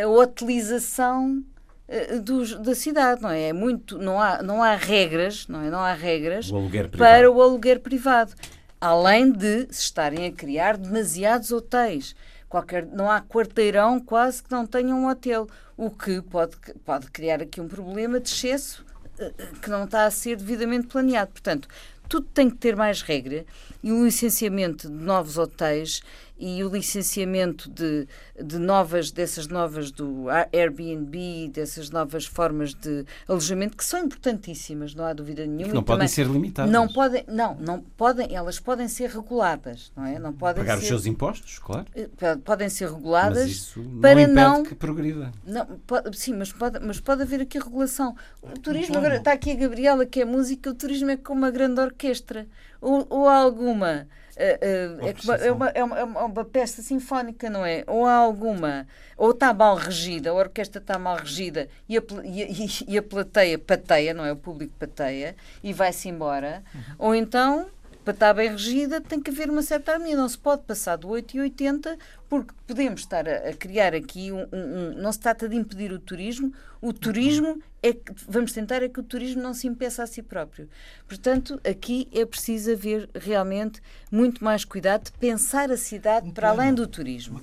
a utilização uh, dos, da cidade, não é? é? muito, não há, não há regras, não é? Não há regras o para o aluguer privado, além de se estarem a criar demasiados hotéis. Qualquer, não há quarteirão quase que não tenha um hotel, o que pode, pode criar aqui um problema de excesso eh, que não está a ser devidamente planeado. Portanto, tudo tem que ter mais regra e o licenciamento de novos hotéis e o licenciamento de, de novas, dessas novas do Airbnb, dessas novas formas de alojamento, que são importantíssimas, não há dúvida nenhuma. Que não podem ser limitadas. Não podem, não, não podem, elas podem ser reguladas, não é? Não podem Pagar ser, os seus impostos, claro. Eh, podem ser reguladas mas isso não para não que progrida. Não, pode, sim, mas pode, mas pode haver aqui regulação. O turismo, agora está aqui a Gabriela, que é música, o turismo é como uma grande orquestra. Ou, ou alguma Uh, uh, é, uma, é, uma, é, uma, é uma peça sinfónica, não é? Ou há alguma, ou está mal regida, a orquestra está mal regida e a, e, e a plateia pateia, não é? O público pateia e vai-se embora. Uhum. Ou então para estar bem regida, tem que haver uma certa harmonia. Não se pode passar do 8 e 80, porque podemos estar a, a criar aqui um, um, um, Não se trata de impedir o turismo, o turismo é que. Vamos tentar é que o turismo não se impeça a si próprio. Portanto, aqui é preciso haver realmente muito mais cuidado de pensar a cidade um para além do turismo.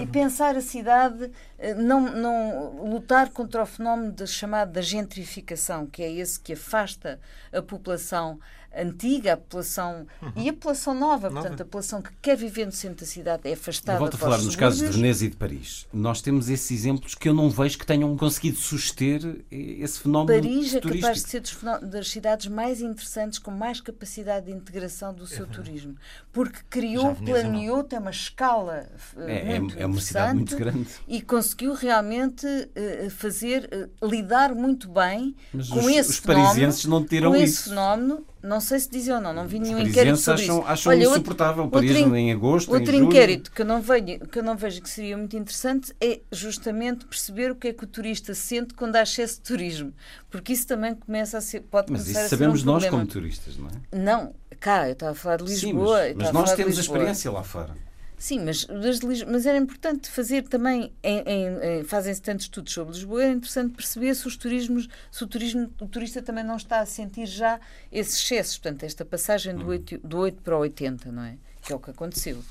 E pensar a cidade, eh, não, não lutar contra o fenómeno de, chamado da gentrificação, que é esse que afasta a população antiga, a população uhum. e a população nova, nova, portanto, a população que quer viver no centro da cidade é afastada. Volto a falar nos casos de Veneza e de Paris. Nós temos esses exemplos que eu não vejo que tenham conseguido suster esse fenómeno. Paris é capaz de ser das cidades mais interessantes, com mais capacidade de integração do seu é turismo, porque criou, planeou, não. tem uma escala é, é muito é, uma cidade muito grande e conseguiu realmente uh, fazer uh, lidar muito bem Mas com os, esse os fenómeno, parisienses não tiram com isso. esse fenómeno não sei se dizem ou não, não vi nenhum Os inquérito sobre acham, isso. acham Olha, insuportável outro, Paris outro, em agosto, Outro em inquérito que eu, não vejo, que eu não vejo que seria muito interessante é justamente perceber o que é que o turista sente quando há excesso de turismo. Porque isso também começa a ser, pode Mas começar isso a ser sabemos um nós como turistas, não é? Não, cá, eu estava a falar de Lisboa. Sim, mas, mas nós temos a experiência lá fora. Sim, mas, mas era importante fazer também, em, em, em, fazem-se tantos estudos sobre Lisboa, é interessante perceber se, os turismos, se o, turismo, o turista também não está a sentir já esses excessos, portanto, esta passagem do 8, do 8 para o 80, não é? Que é o que aconteceu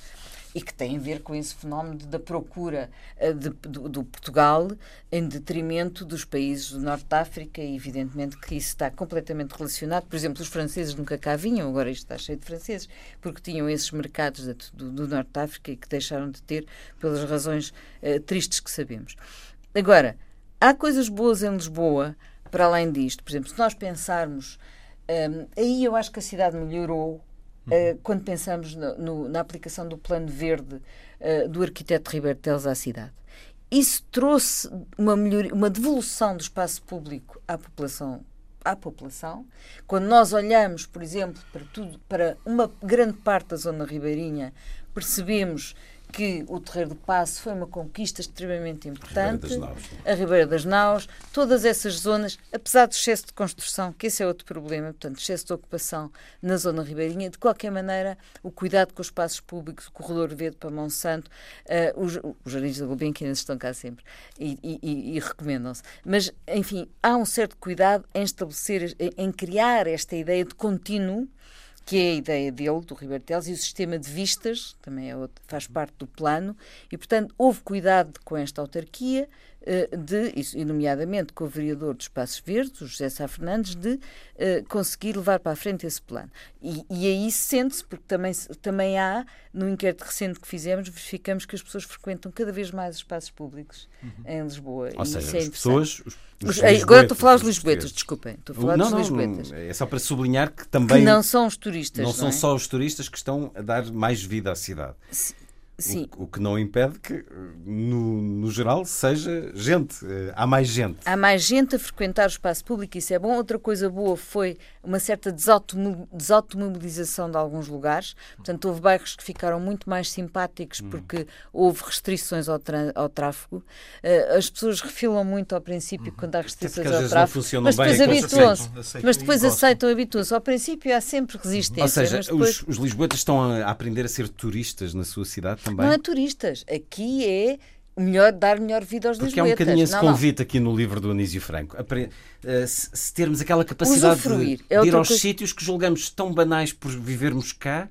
e que tem a ver com esse fenómeno da procura uh, de, do, do, Portugal em detrimento dos países do Norte de África e evidentemente que isso está completamente relacionado. Por exemplo, os franceses nunca cá vinham, agora isto está cheio de franceses, porque tinham esses mercados do, do, Norte de África e que deixaram de ter pelas razões uh, tristes que sabemos. Agora, há coisas boas em Lisboa para além disto. Por exemplo, se nós pensarmos, um, ehm, aí eu acho que a cidade melhorou Uh, quando pensamos no, no, na aplicação do plano verde uh, do arquiteto Ribeiro Teles à cidade. Isso trouxe uma, melhoria, uma devolução do espaço público à população à população. Quando nós olhamos, por exemplo, para tudo, para uma grande parte da zona ribeirinha, percebemos que o Terreiro do Passo foi uma conquista extremamente importante. A Ribeira das Naus, a Ribeira das Naus todas essas zonas, apesar do excesso de construção, que esse é outro problema, portanto, excesso de ocupação na zona ribeirinha, de qualquer maneira, o cuidado com os espaços públicos, o corredor verde para Monsanto, uh, os, os jardins da Gulbenkian estão cá sempre e, e, e recomendam-se. Mas, enfim, há um certo cuidado em estabelecer, em, em criar esta ideia de contínuo que é a ideia dele, do Ribeiro Teles, e o sistema de vistas, também é outro, faz parte do plano, e, portanto, houve cuidado com esta autarquia, de, e nomeadamente com o vereador dos Passos Verdes, o José Sá Fernandes, de uh, conseguir levar para a frente esse plano. E, e aí sente-se, porque também, também há, no inquérito recente que fizemos, verificamos que as pessoas frequentam cada vez mais os espaços públicos uhum. em Lisboa. Ou seja, é as pessoas. Os, os agora estou a falar dos lisboetas, desculpem. Estou a falar não, dos lisboetas. Não, é só para sublinhar que também. Que não são os turistas. Não, não são é? só os turistas que estão a dar mais vida à cidade. Sim. Sim. O, o, que não impede que, no, no, geral, seja gente. Eh, há mais gente. Há mais gente a frequentar o espaço público, isso é bom. Outra coisa boa foi uma certa desautomobilização de alguns lugares. Portanto, houve bairros que ficaram muito mais simpáticos hum. porque houve restrições ao, ao tráfego. Uh, as pessoas refilam muito ao princípio hum. quando há restrições ao tráfego. Mas depois habituam-se. Mas depois aceitam, habituam-se. Ao princípio há sempre resistência. Ou seja, depois... os, os lisboetas estão a aprender a ser turistas na sua cidade também? Não é turistas. Aqui é melhor, dar melhor vida aos Porque é um bocadinho esse convite não. aqui no livro do Anísio Franco. Eh, se termos aquela capacidade Usufruir. de, é de ir aos coisa... sítios que julgamos tão banais por vivermos cá,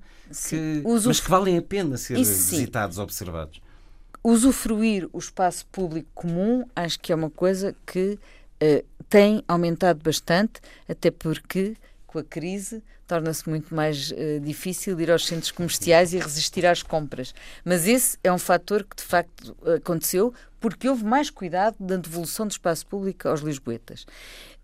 que, mas que valem a pena ser Isso visitados, sim. observados. Usufruir o espaço público comum acho que é uma coisa que uh, tem aumentado bastante, até porque com a crise torna-se muito mais uh, difícil ir aos centros comerciais e resistir às compras. Mas esse é um fator que de facto aconteceu porque houve mais cuidado na devolução do espaço público aos lisboetas.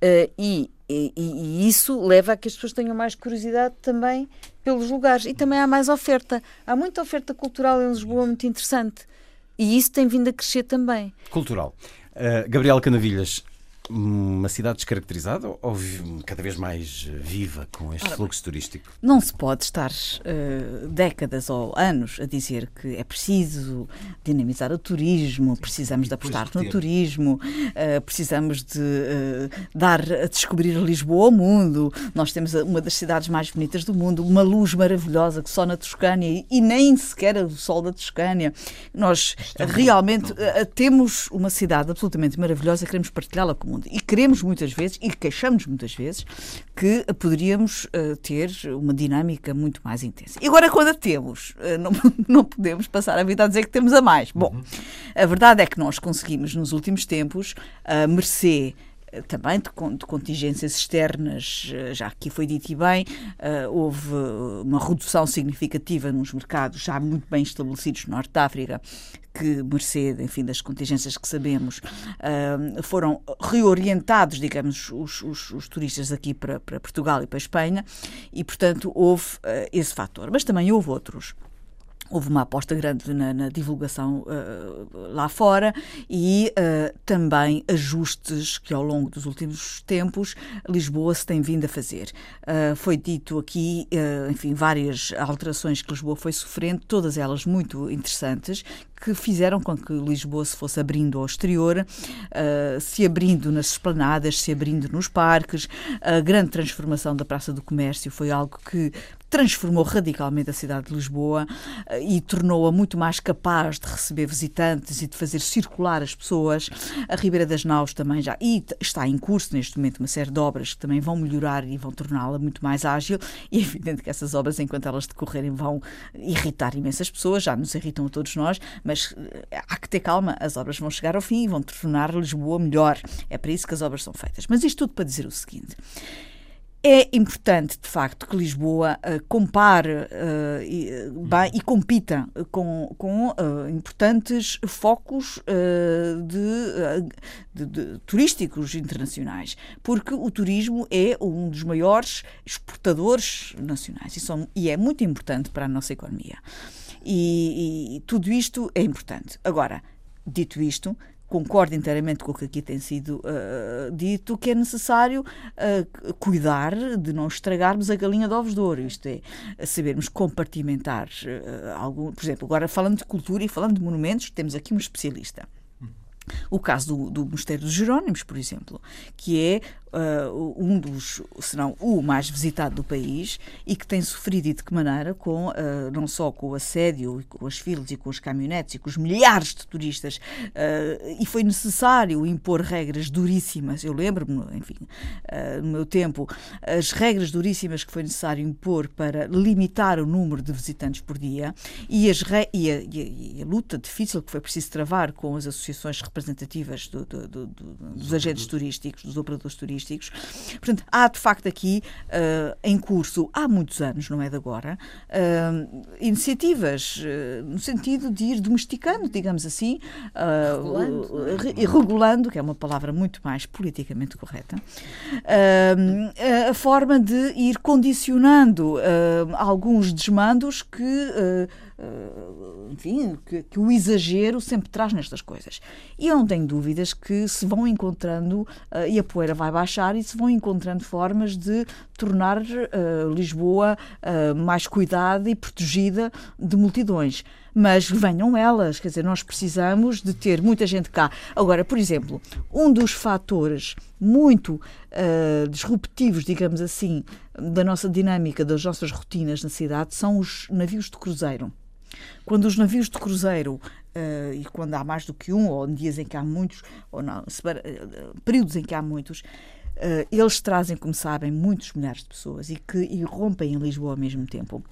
Uh, e, e, e, isso leva a que as pessoas tenham mais curiosidade também pelos lugares. E também há mais oferta. Há muita oferta cultural em Lisboa muito interessante. E isso tem vindo a crescer também. Cultural. Uh, Gabriela Canavilhas, uma cidade descaracterizada ou cada vez mais viva com este Ora, fluxo turístico? Não se pode estar uh, décadas ou anos a dizer que é preciso dinamizar o turismo, precisamos de apostar no turismo, uh, precisamos de uh, dar a descobrir Lisboa ao mundo. Nós temos uma das cidades mais bonitas do mundo, uma luz maravilhosa que só na Toscânia e, e nem sequer o sol da Toscânia. Nós Estamos realmente temos uma cidade absolutamente maravilhosa, queremos partilhá-la com o mundo. E queremos muitas vezes, e queixamos muitas vezes, que poderíamos uh, ter uma dinâmica muito mais intensa. E agora, quando a temos, uh, não, não podemos passar a vida a dizer que temos a mais. Bom, uhum. a verdade é que nós conseguimos, nos últimos tempos, a mercê também de, de, contingências externas, eh, já aqui foi dito e bem, uh, houve uma redução significativa nos mercados já muito bem estabelecidos no Norte de África, que, mercê, enfim, das contingências que sabemos, uh, foram reorientados, digamos, os, os, os, turistas aqui para, para Portugal e para a Espanha, e, portanto, houve uh, esse fator. Mas também houve outros. Houve uma aposta grande na, na divulgação uh, lá fora e uh, também ajustes que ao longo dos últimos tempos Lisboa se tem vindo a fazer. Uh, foi dito aqui, enfim, várias alterações que Lisboa foi sofrendo, todas elas muito interessantes, que fizeram com que Lisboa se fosse abrindo ao exterior, se abrindo nas esplanadas, se abrindo nos parques. A grande transformação da Praça do Comércio foi algo que transformou radicalmente a cidade de Lisboa uh, e tornou-a muito mais capaz de receber visitantes e de fazer circular as pessoas. A Ribeira das Naus também já. E está em curso neste momento uma série de obras que também vão melhorar e vão torná-la muito mais ágil. E é evidente que essas obras, enquanto elas decorrerem, vão irritar imensas pessoas, já nos irritam a todos nós, mas há que ter calma, as obras vão chegar ao fim e vão tornar Lisboa melhor. É para isso que as obras são feitas. Mas isto tudo para dizer o seguinte. É importante, de facto, que Lisboa uh, compare uh, e, uh, bem, e compita com, com importantes focos de, de, de, turísticos internacionais, porque o turismo é um dos maiores exportadores nacionais e, são, e é muito importante para a nossa economia. E, e tudo isto é importante. Agora, dito isto, concordo inteiramente com o que aqui tem sido uh, dito, que é necessário uh, cuidar de não estragarmos a galinha de ovos de ouro, isto é, sabermos compartimentar uh, algum, por exemplo, agora falando de cultura e falando de monumentos, temos aqui um especialista. O caso do, do Mosteiro dos Jerónimos, por exemplo, que é uh, um dos, se não o mais visitado do país e que tem sofrido e de que maneira com, uh, não só com o assédio e com as filas e com os caminhonetes e com os milhares de turistas uh, e foi necessário impor regras duríssimas, eu lembro-me, enfim, no meu tempo, as regras duríssimas que foi necessário impor para limitar o número de visitantes por dia e, as e, a, e, a, e a luta difícil que foi preciso travar com as associações representativas do, do, do, dos agentes turísticos, dos operadores turísticos, turísticos. Portanto, há de facto aqui uh, em curso, há muitos anos, não é de agora, uh, iniciativas uh, no sentido de ir domesticando, digamos assim, regulando. Re regulando, que é uma palavra muito mais politicamente correta, a forma de ir condicionando alguns desmandos que enfim, que, que, o exagero sempre traz nestas coisas. E eu não tenho dúvidas que se vão encontrando, uh, e a poeira vai baixar, e se vão encontrando formas de tornar uh, Lisboa mais cuidada e protegida de multidões mas venham elas, quer dizer, nós precisamos de ter muita gente cá. Agora, por exemplo, um dos fatores muito uh, disruptivos, digamos assim, da nossa dinâmica, das nossas rotinas na cidade, são os navios de cruzeiro. Quando os navios de cruzeiro, uh, e quando há mais do que um, ou dias em que há muitos, ou não, uh, períodos em que há muitos, uh, eles trazem, como sabem, muitos milhares de pessoas e que irrompem em Lisboa ao mesmo tempo.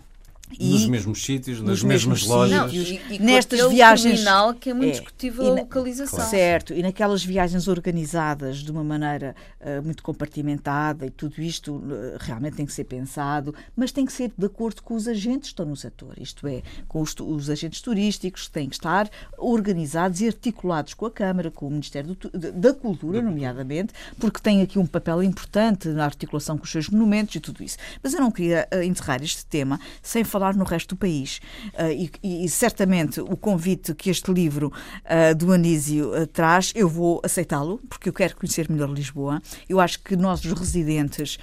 E nos mesmos sítios, nas mesmas lojas. Não, e, e nestas viagens. Terminal que é muito é, discutível a localização. Claro. Certo, e naquelas viagens organizadas de uma maneira uh, muito compartimentada e tudo isto uh, realmente tem que ser pensado, mas tem que ser de acordo com os agentes que estão no setor, isto é, com os, os agentes turísticos que têm que estar organizados e articulados com a Câmara, com o Ministério do, da Cultura, nomeadamente, porque tem aqui um papel importante na articulação com os seus monumentos e tudo isso. Mas eu não queria uh, enterrar este tema sem falar falar no resto do país. Uh, e, e, certamente o convite que este livro uh, do Anísio uh, traz, eu vou aceitá-lo, porque eu quero conhecer melhor Lisboa. Eu acho que nós, os residentes,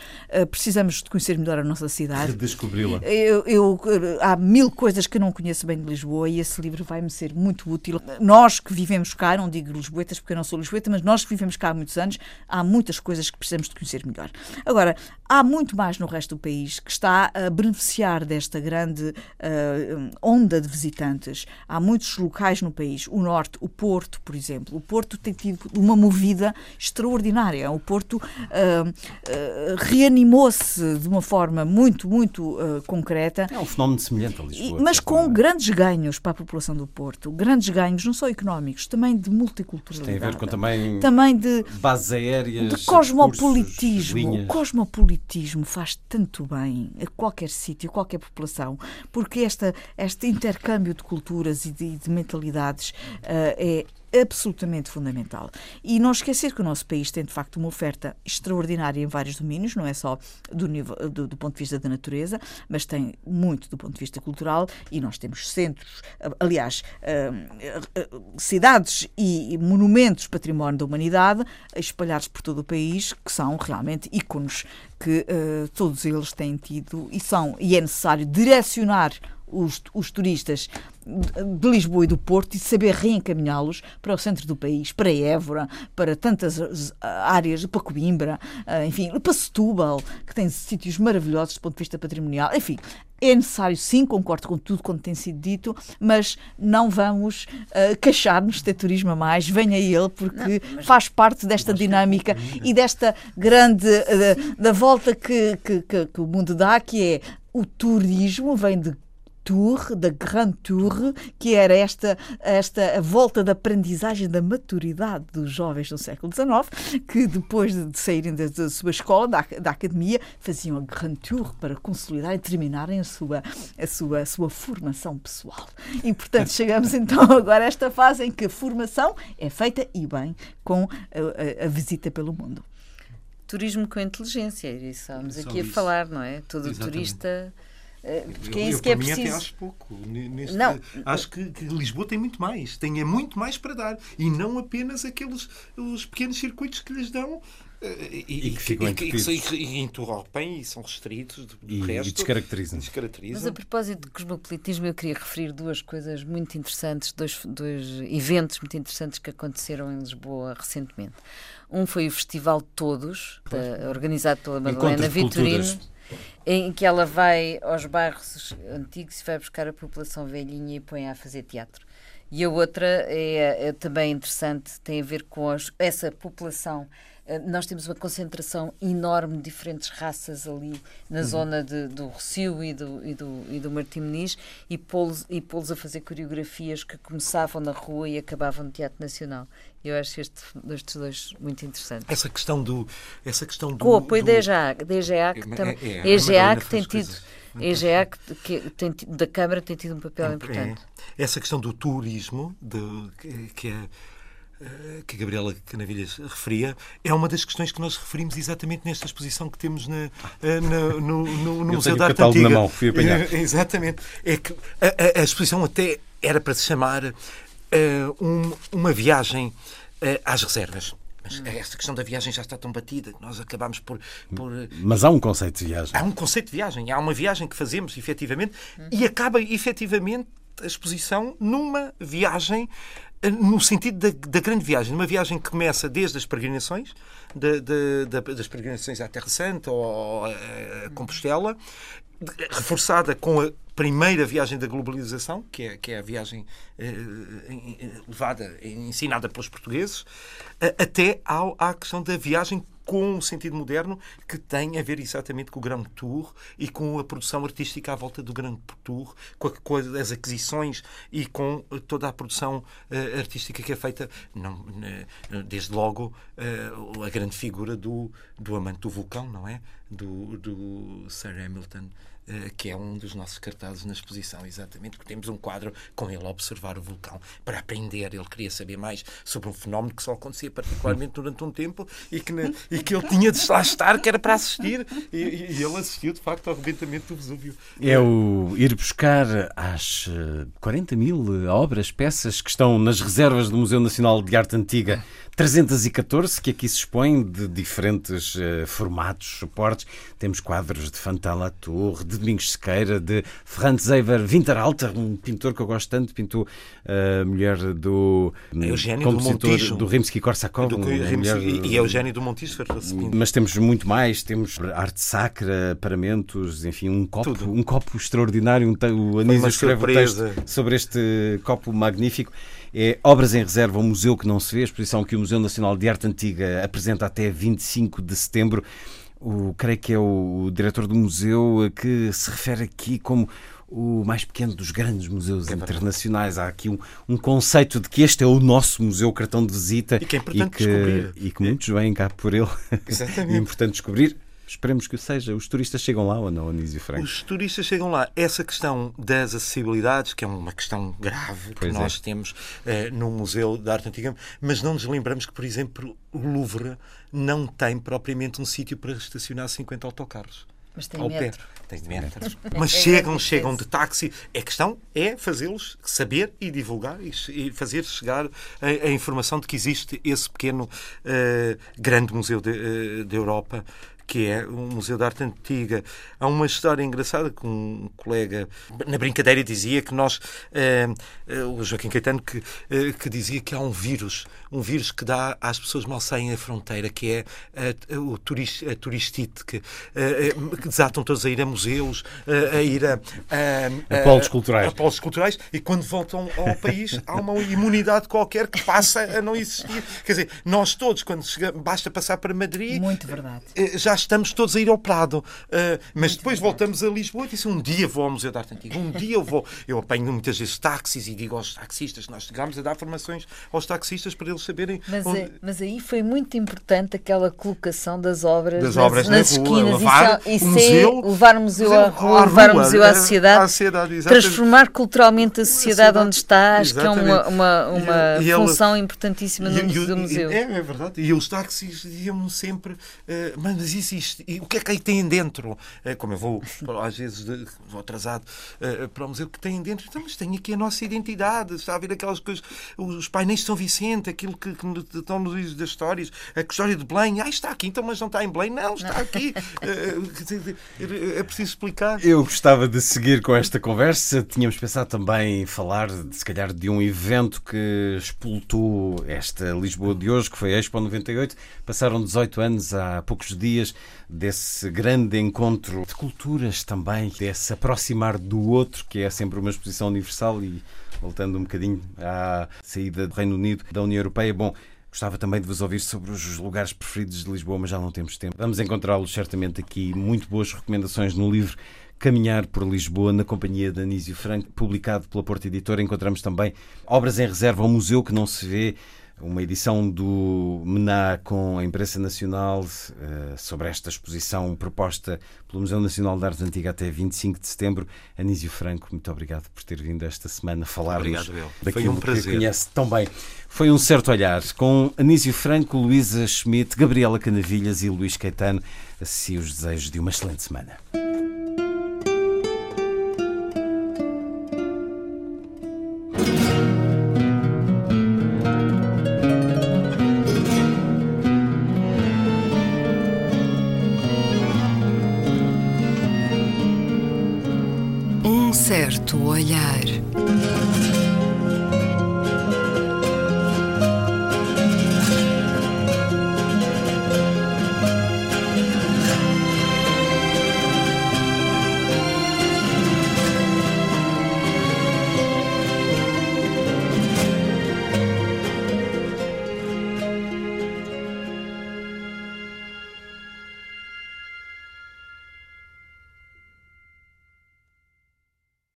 precisamos de conhecer melhor a nossa cidade. Redescobri-la. Eu, eu, há mil coisas que eu não conheço bem de Lisboa e esse livro vai-me ser muito útil. Nós que vivemos cá, não digo lisboetas porque eu não sou lisboeta, mas nós que vivemos cá há muitos anos, há muitas coisas que precisamos de conhecer melhor. Agora, há muito mais no resto do país que está a beneficiar desta grande grande uh, onda de visitantes. Há muitos locais no país, o Norte, o Porto, por exemplo. O Porto tem tido uma movida extraordinária. O Porto uh, uh, reanimou-se de uma forma muito, muito concreta. É um fenómeno semelhante a Lisboa. mas com grandes ganhos para a população do Porto. Grandes ganhos, não só económicos, também de multiculturalidade. Tem a ver com também, também de bases aéreas, de cosmopolitismo. o cosmopolitismo faz tanto bem a qualquer sítio, a qualquer população porque esta, este intercâmbio de culturas e de, de mentalidades uh, é absolutamente fundamental. E não esquecer que o nosso país tem, de facto, uma oferta extraordinária em vários domínios, não é só do, nível, do, do, ponto de vista da natureza, mas tem muito do ponto de vista cultural e nós temos centros, aliás, uh, uh, cidades e monumentos património da humanidade espalhados por todo o país que são realmente ícones que uh, todos eles têm tido e são e é necessário direcionar os, os turistas de Lisboa e do Porto e saber reencaminhá-los para o centro do país, para Évora, para tantas áreas, para Coimbra, enfim, para Setúbal, que tem sítios maravilhosos do ponto de vista patrimonial. Enfim, é necessário, sim, concordo com tudo quanto tem sido dito, mas não vamos uh, queixar-nos de ter turismo a mais. Venha ele, porque não, faz parte desta dinâmica e desta grande. Uh, da volta que, que, que, que o mundo dá, que é o turismo vem de Tour, da Grand Tour, que era esta, esta a volta da aprendizagem da maturidade dos jovens do século XIX, que depois de saírem da, da sua escola, da, da, academia, faziam a Grand Tour para consolidar e terminarem a sua, a sua, a sua formação pessoal. E, portanto, chegamos então agora a esta fase em que a formação é feita e bem com a, a, a visita pelo mundo. Turismo com inteligência, isso estamos aqui a falar, não é? Todo Exatamente. turista eh, porque é isso que é preciso. Até acho pouco. Neste, não. Acho que, que, Lisboa tem muito mais. Tem é muito mais para dar. E não apenas aqueles os pequenos circuitos que lhes dão. Eh, e, e, que ficam e, que, e, interrompem e são restritos do, e, resto. E descaracterizam. descaracterizam. Mas a propósito de cosmopolitismo, eu queria referir duas coisas muito interessantes, dois, dois eventos muito interessantes que aconteceram em Lisboa recentemente. Um foi o Festival Todos, da, organizado pela Madalena Vitorino em que ela vai aos bairros antigos e vai buscar a população velhinha e põe a fazer teatro. E a outra é, é também interessante, tem a ver com as, essa população eh, nós temos uma concentração enorme de diferentes raças ali na uhum. zona de, do Rocio e do, e do, e do Martim Meniz e pô-los pô a fazer coreografias que começavam na rua e acabavam no Teatro Nacional. Eu acho este, estes dois muito interessantes. Essa questão do... Essa questão do Com o apoio do... da EGA, da EGA, que, tam, é, é, EGA que tem tido... EGA que, que tem, da Câmara tem tido um papel é, importante. É. Essa questão do turismo, de, que é eh, que a Gabriela Canavilhas referia, é uma das questões que nós referimos exatamente nesta exposição que temos na, eh, na, no, no, no Museu da Arte Antiga. Na mão, fui apanhar. Exatamente. É que a, a, a exposição até era para se chamar uh, um, uma viagem uh, às reservas. Mas esta questão da viagem já está tão batida que nós acabamos por, por. Mas há um conceito de viagem. Há um conceito de viagem. Há uma viagem que fazemos, efetivamente, e acaba efetivamente a exposição numa viagem no sentido da, da, grande viagem, numa viagem que começa desde as peregrinações, das peregrinações à Terra Santa ou a Compostela, reforçada com a primeira viagem da globalização, que é, que é a viagem eh, levada, ensinada pelos portugueses, até ao, à questão da viagem com um sentido moderno que tem a ver exatamente com o Grand Tour e com a produção artística à volta do Grand Tour, com, a, com as aquisições e com toda a produção uh, artística que é feita, não, uh, desde logo, uh, a grande figura do, do amante do vulcão, não é? Do, do Sir Hamilton. Eh, que é um dos nossos cartazes na exposição, exatamente, porque temos um quadro com ele a observar o vulcão para aprender. Ele queria saber mais sobre um fenómeno que só acontecia particularmente durante um tempo e que, e que ele tinha de lá estar, que era para assistir. E, e, ele assistiu, de facto, ao arrebentamento do Vesúvio. É o ir buscar as 40 eh, mil obras, peças que estão nas reservas do Museu Nacional de Arte Antiga 314 que aqui se expõem de diferentes uh, formatos, suportes. Temos quadros de Fantal Latour, de Domingos Sequeira, de Franz Xaver Winterhalter, um pintor que eu gosto tanto, pintou a uh, mulher do é Eugênio compositor do, do Rimsky-Korsakov. Do, mulher, e Eugênio do Montijo. Mas temos muito mais, temos arte sacra, paramentos, enfim, um copo, Tudo. um copo extraordinário. Um, o Anísio escreve um texto sobre este copo magnífico. É Obras em Reserva, um museu que não se vê, exposição que o Museu Nacional de Arte Antiga apresenta até 25 de setembro. O, creio que é o, o diretor do museu que se refere aqui como o mais pequeno dos grandes museus é internacionais. Há aqui um, um, conceito de que este é o nosso museu cartão de visita e que é importante e que, descobrir. E que muitos vêm cá por ele. Exatamente. é importante descobrir. Esperemos que seja. Os turistas chegam lá ou não, Anísio Franco? Os turistas chegam lá. Essa questão das acessibilidades, que é uma questão grave pois que é. nós temos uh, no Museu da Arte Antiga, mas não nos lembramos que, por exemplo, o Louvre não tem propriamente um sítio para estacionar 50 autocarros. Mas tem metro. Pé. Tem metros. Mas é chegam, chegam de táxi. A questão é fazê-los saber e divulgar e fazer chegar a, a, informação de que existe esse pequeno uh, grande museu da uh, Europa que é o Museu de Arte Antiga. Há uma história engraçada que um colega, na brincadeira, dizia que nós, o Joaquim Caetano, que, que dizia que há um vírus, um vírus que dá às pessoas mal saem a fronteira, que é a, o turist, a turistite, que, que desatam todos a ir a museus, a ir a, a, a, polos culturais. a polos culturais, e quando voltam ao país há uma imunidade qualquer que passa a não existir. Quer dizer, nós todos, quando chegamos, basta passar para Madrid, Muito verdade. já estamos todos a ir ao Prado. mas Muito depois voltamos a Lisboa e disse um dia vou ao Museu de Arte Antiga, um dia eu vou. Eu apanho muitas vezes táxis e digo aos taxistas, nós chegámos a dar formações aos taxistas para eles saberem. Mas, onde... é, mas aí foi muito importante aquela colocação das obras, das nas, obras nas, na esquinas levar e, o museu, levar o museu à rua, à levar o museu à sociedade, à sociedade transformar culturalmente a sociedade onde está, acho que é uma, uma, uma E- e função importantíssima no, E- e- do museu. É, é verdade. E os táxis diziam-me sempre: eh, mas isso, isto, e o que é que aí tem dentro? Eh, como eu vou, às vezes, de- vou atrasado eh, para o museu, o que tem dentro? Então, mas tem aqui a nossa identidade. Está a ver aquelas coisas, os painéis de São Vicente, aquilo que, que estão nos livros das histórias, a história de Belém. Ah, está aqui, então, mas não está em Belém? Não, está aqui. Eh, é preciso explicar. Eu gostava de seguir com esta conversa. Tínhamos pensado também em falar, de, se calhar, de um evento que expultou esta Lisboa de hoje, que foi a Expo 98. Passaram 18 anos há poucos dias desse grande encontro de culturas também, desse aproximar do outro, que é sempre uma exposição universal e voltando um bocadinho à saída do Reino Unido da União Europeia. Bom, Gostava também de vos ouvir sobre os lugares preferidos de Lisboa, mas já não temos tempo. Vamos encontrá-los certamente aqui. Muito boas recomendações no livro Caminhar por Lisboa, na companhia de Anísio Franco, publicado pela Porta Editora. Encontramos também Obras em Reserva, ao Museu que não se vê, uma edição do MENA com a imprensa nacional eh, sobre esta exposição proposta pelo Museu Nacional de Arte Antiga até 25 de setembro. Anísio Franco, muito obrigado por ter vindo esta semana falar-nos daquilo Foi um que prazer. conhece tão bem. Foi um certo olhar com Anísio Franco, Luísa Schmidt, Gabriela Canavilhas e Luís Caetano. Assim os desejos de uma excelente semana. teu olhar.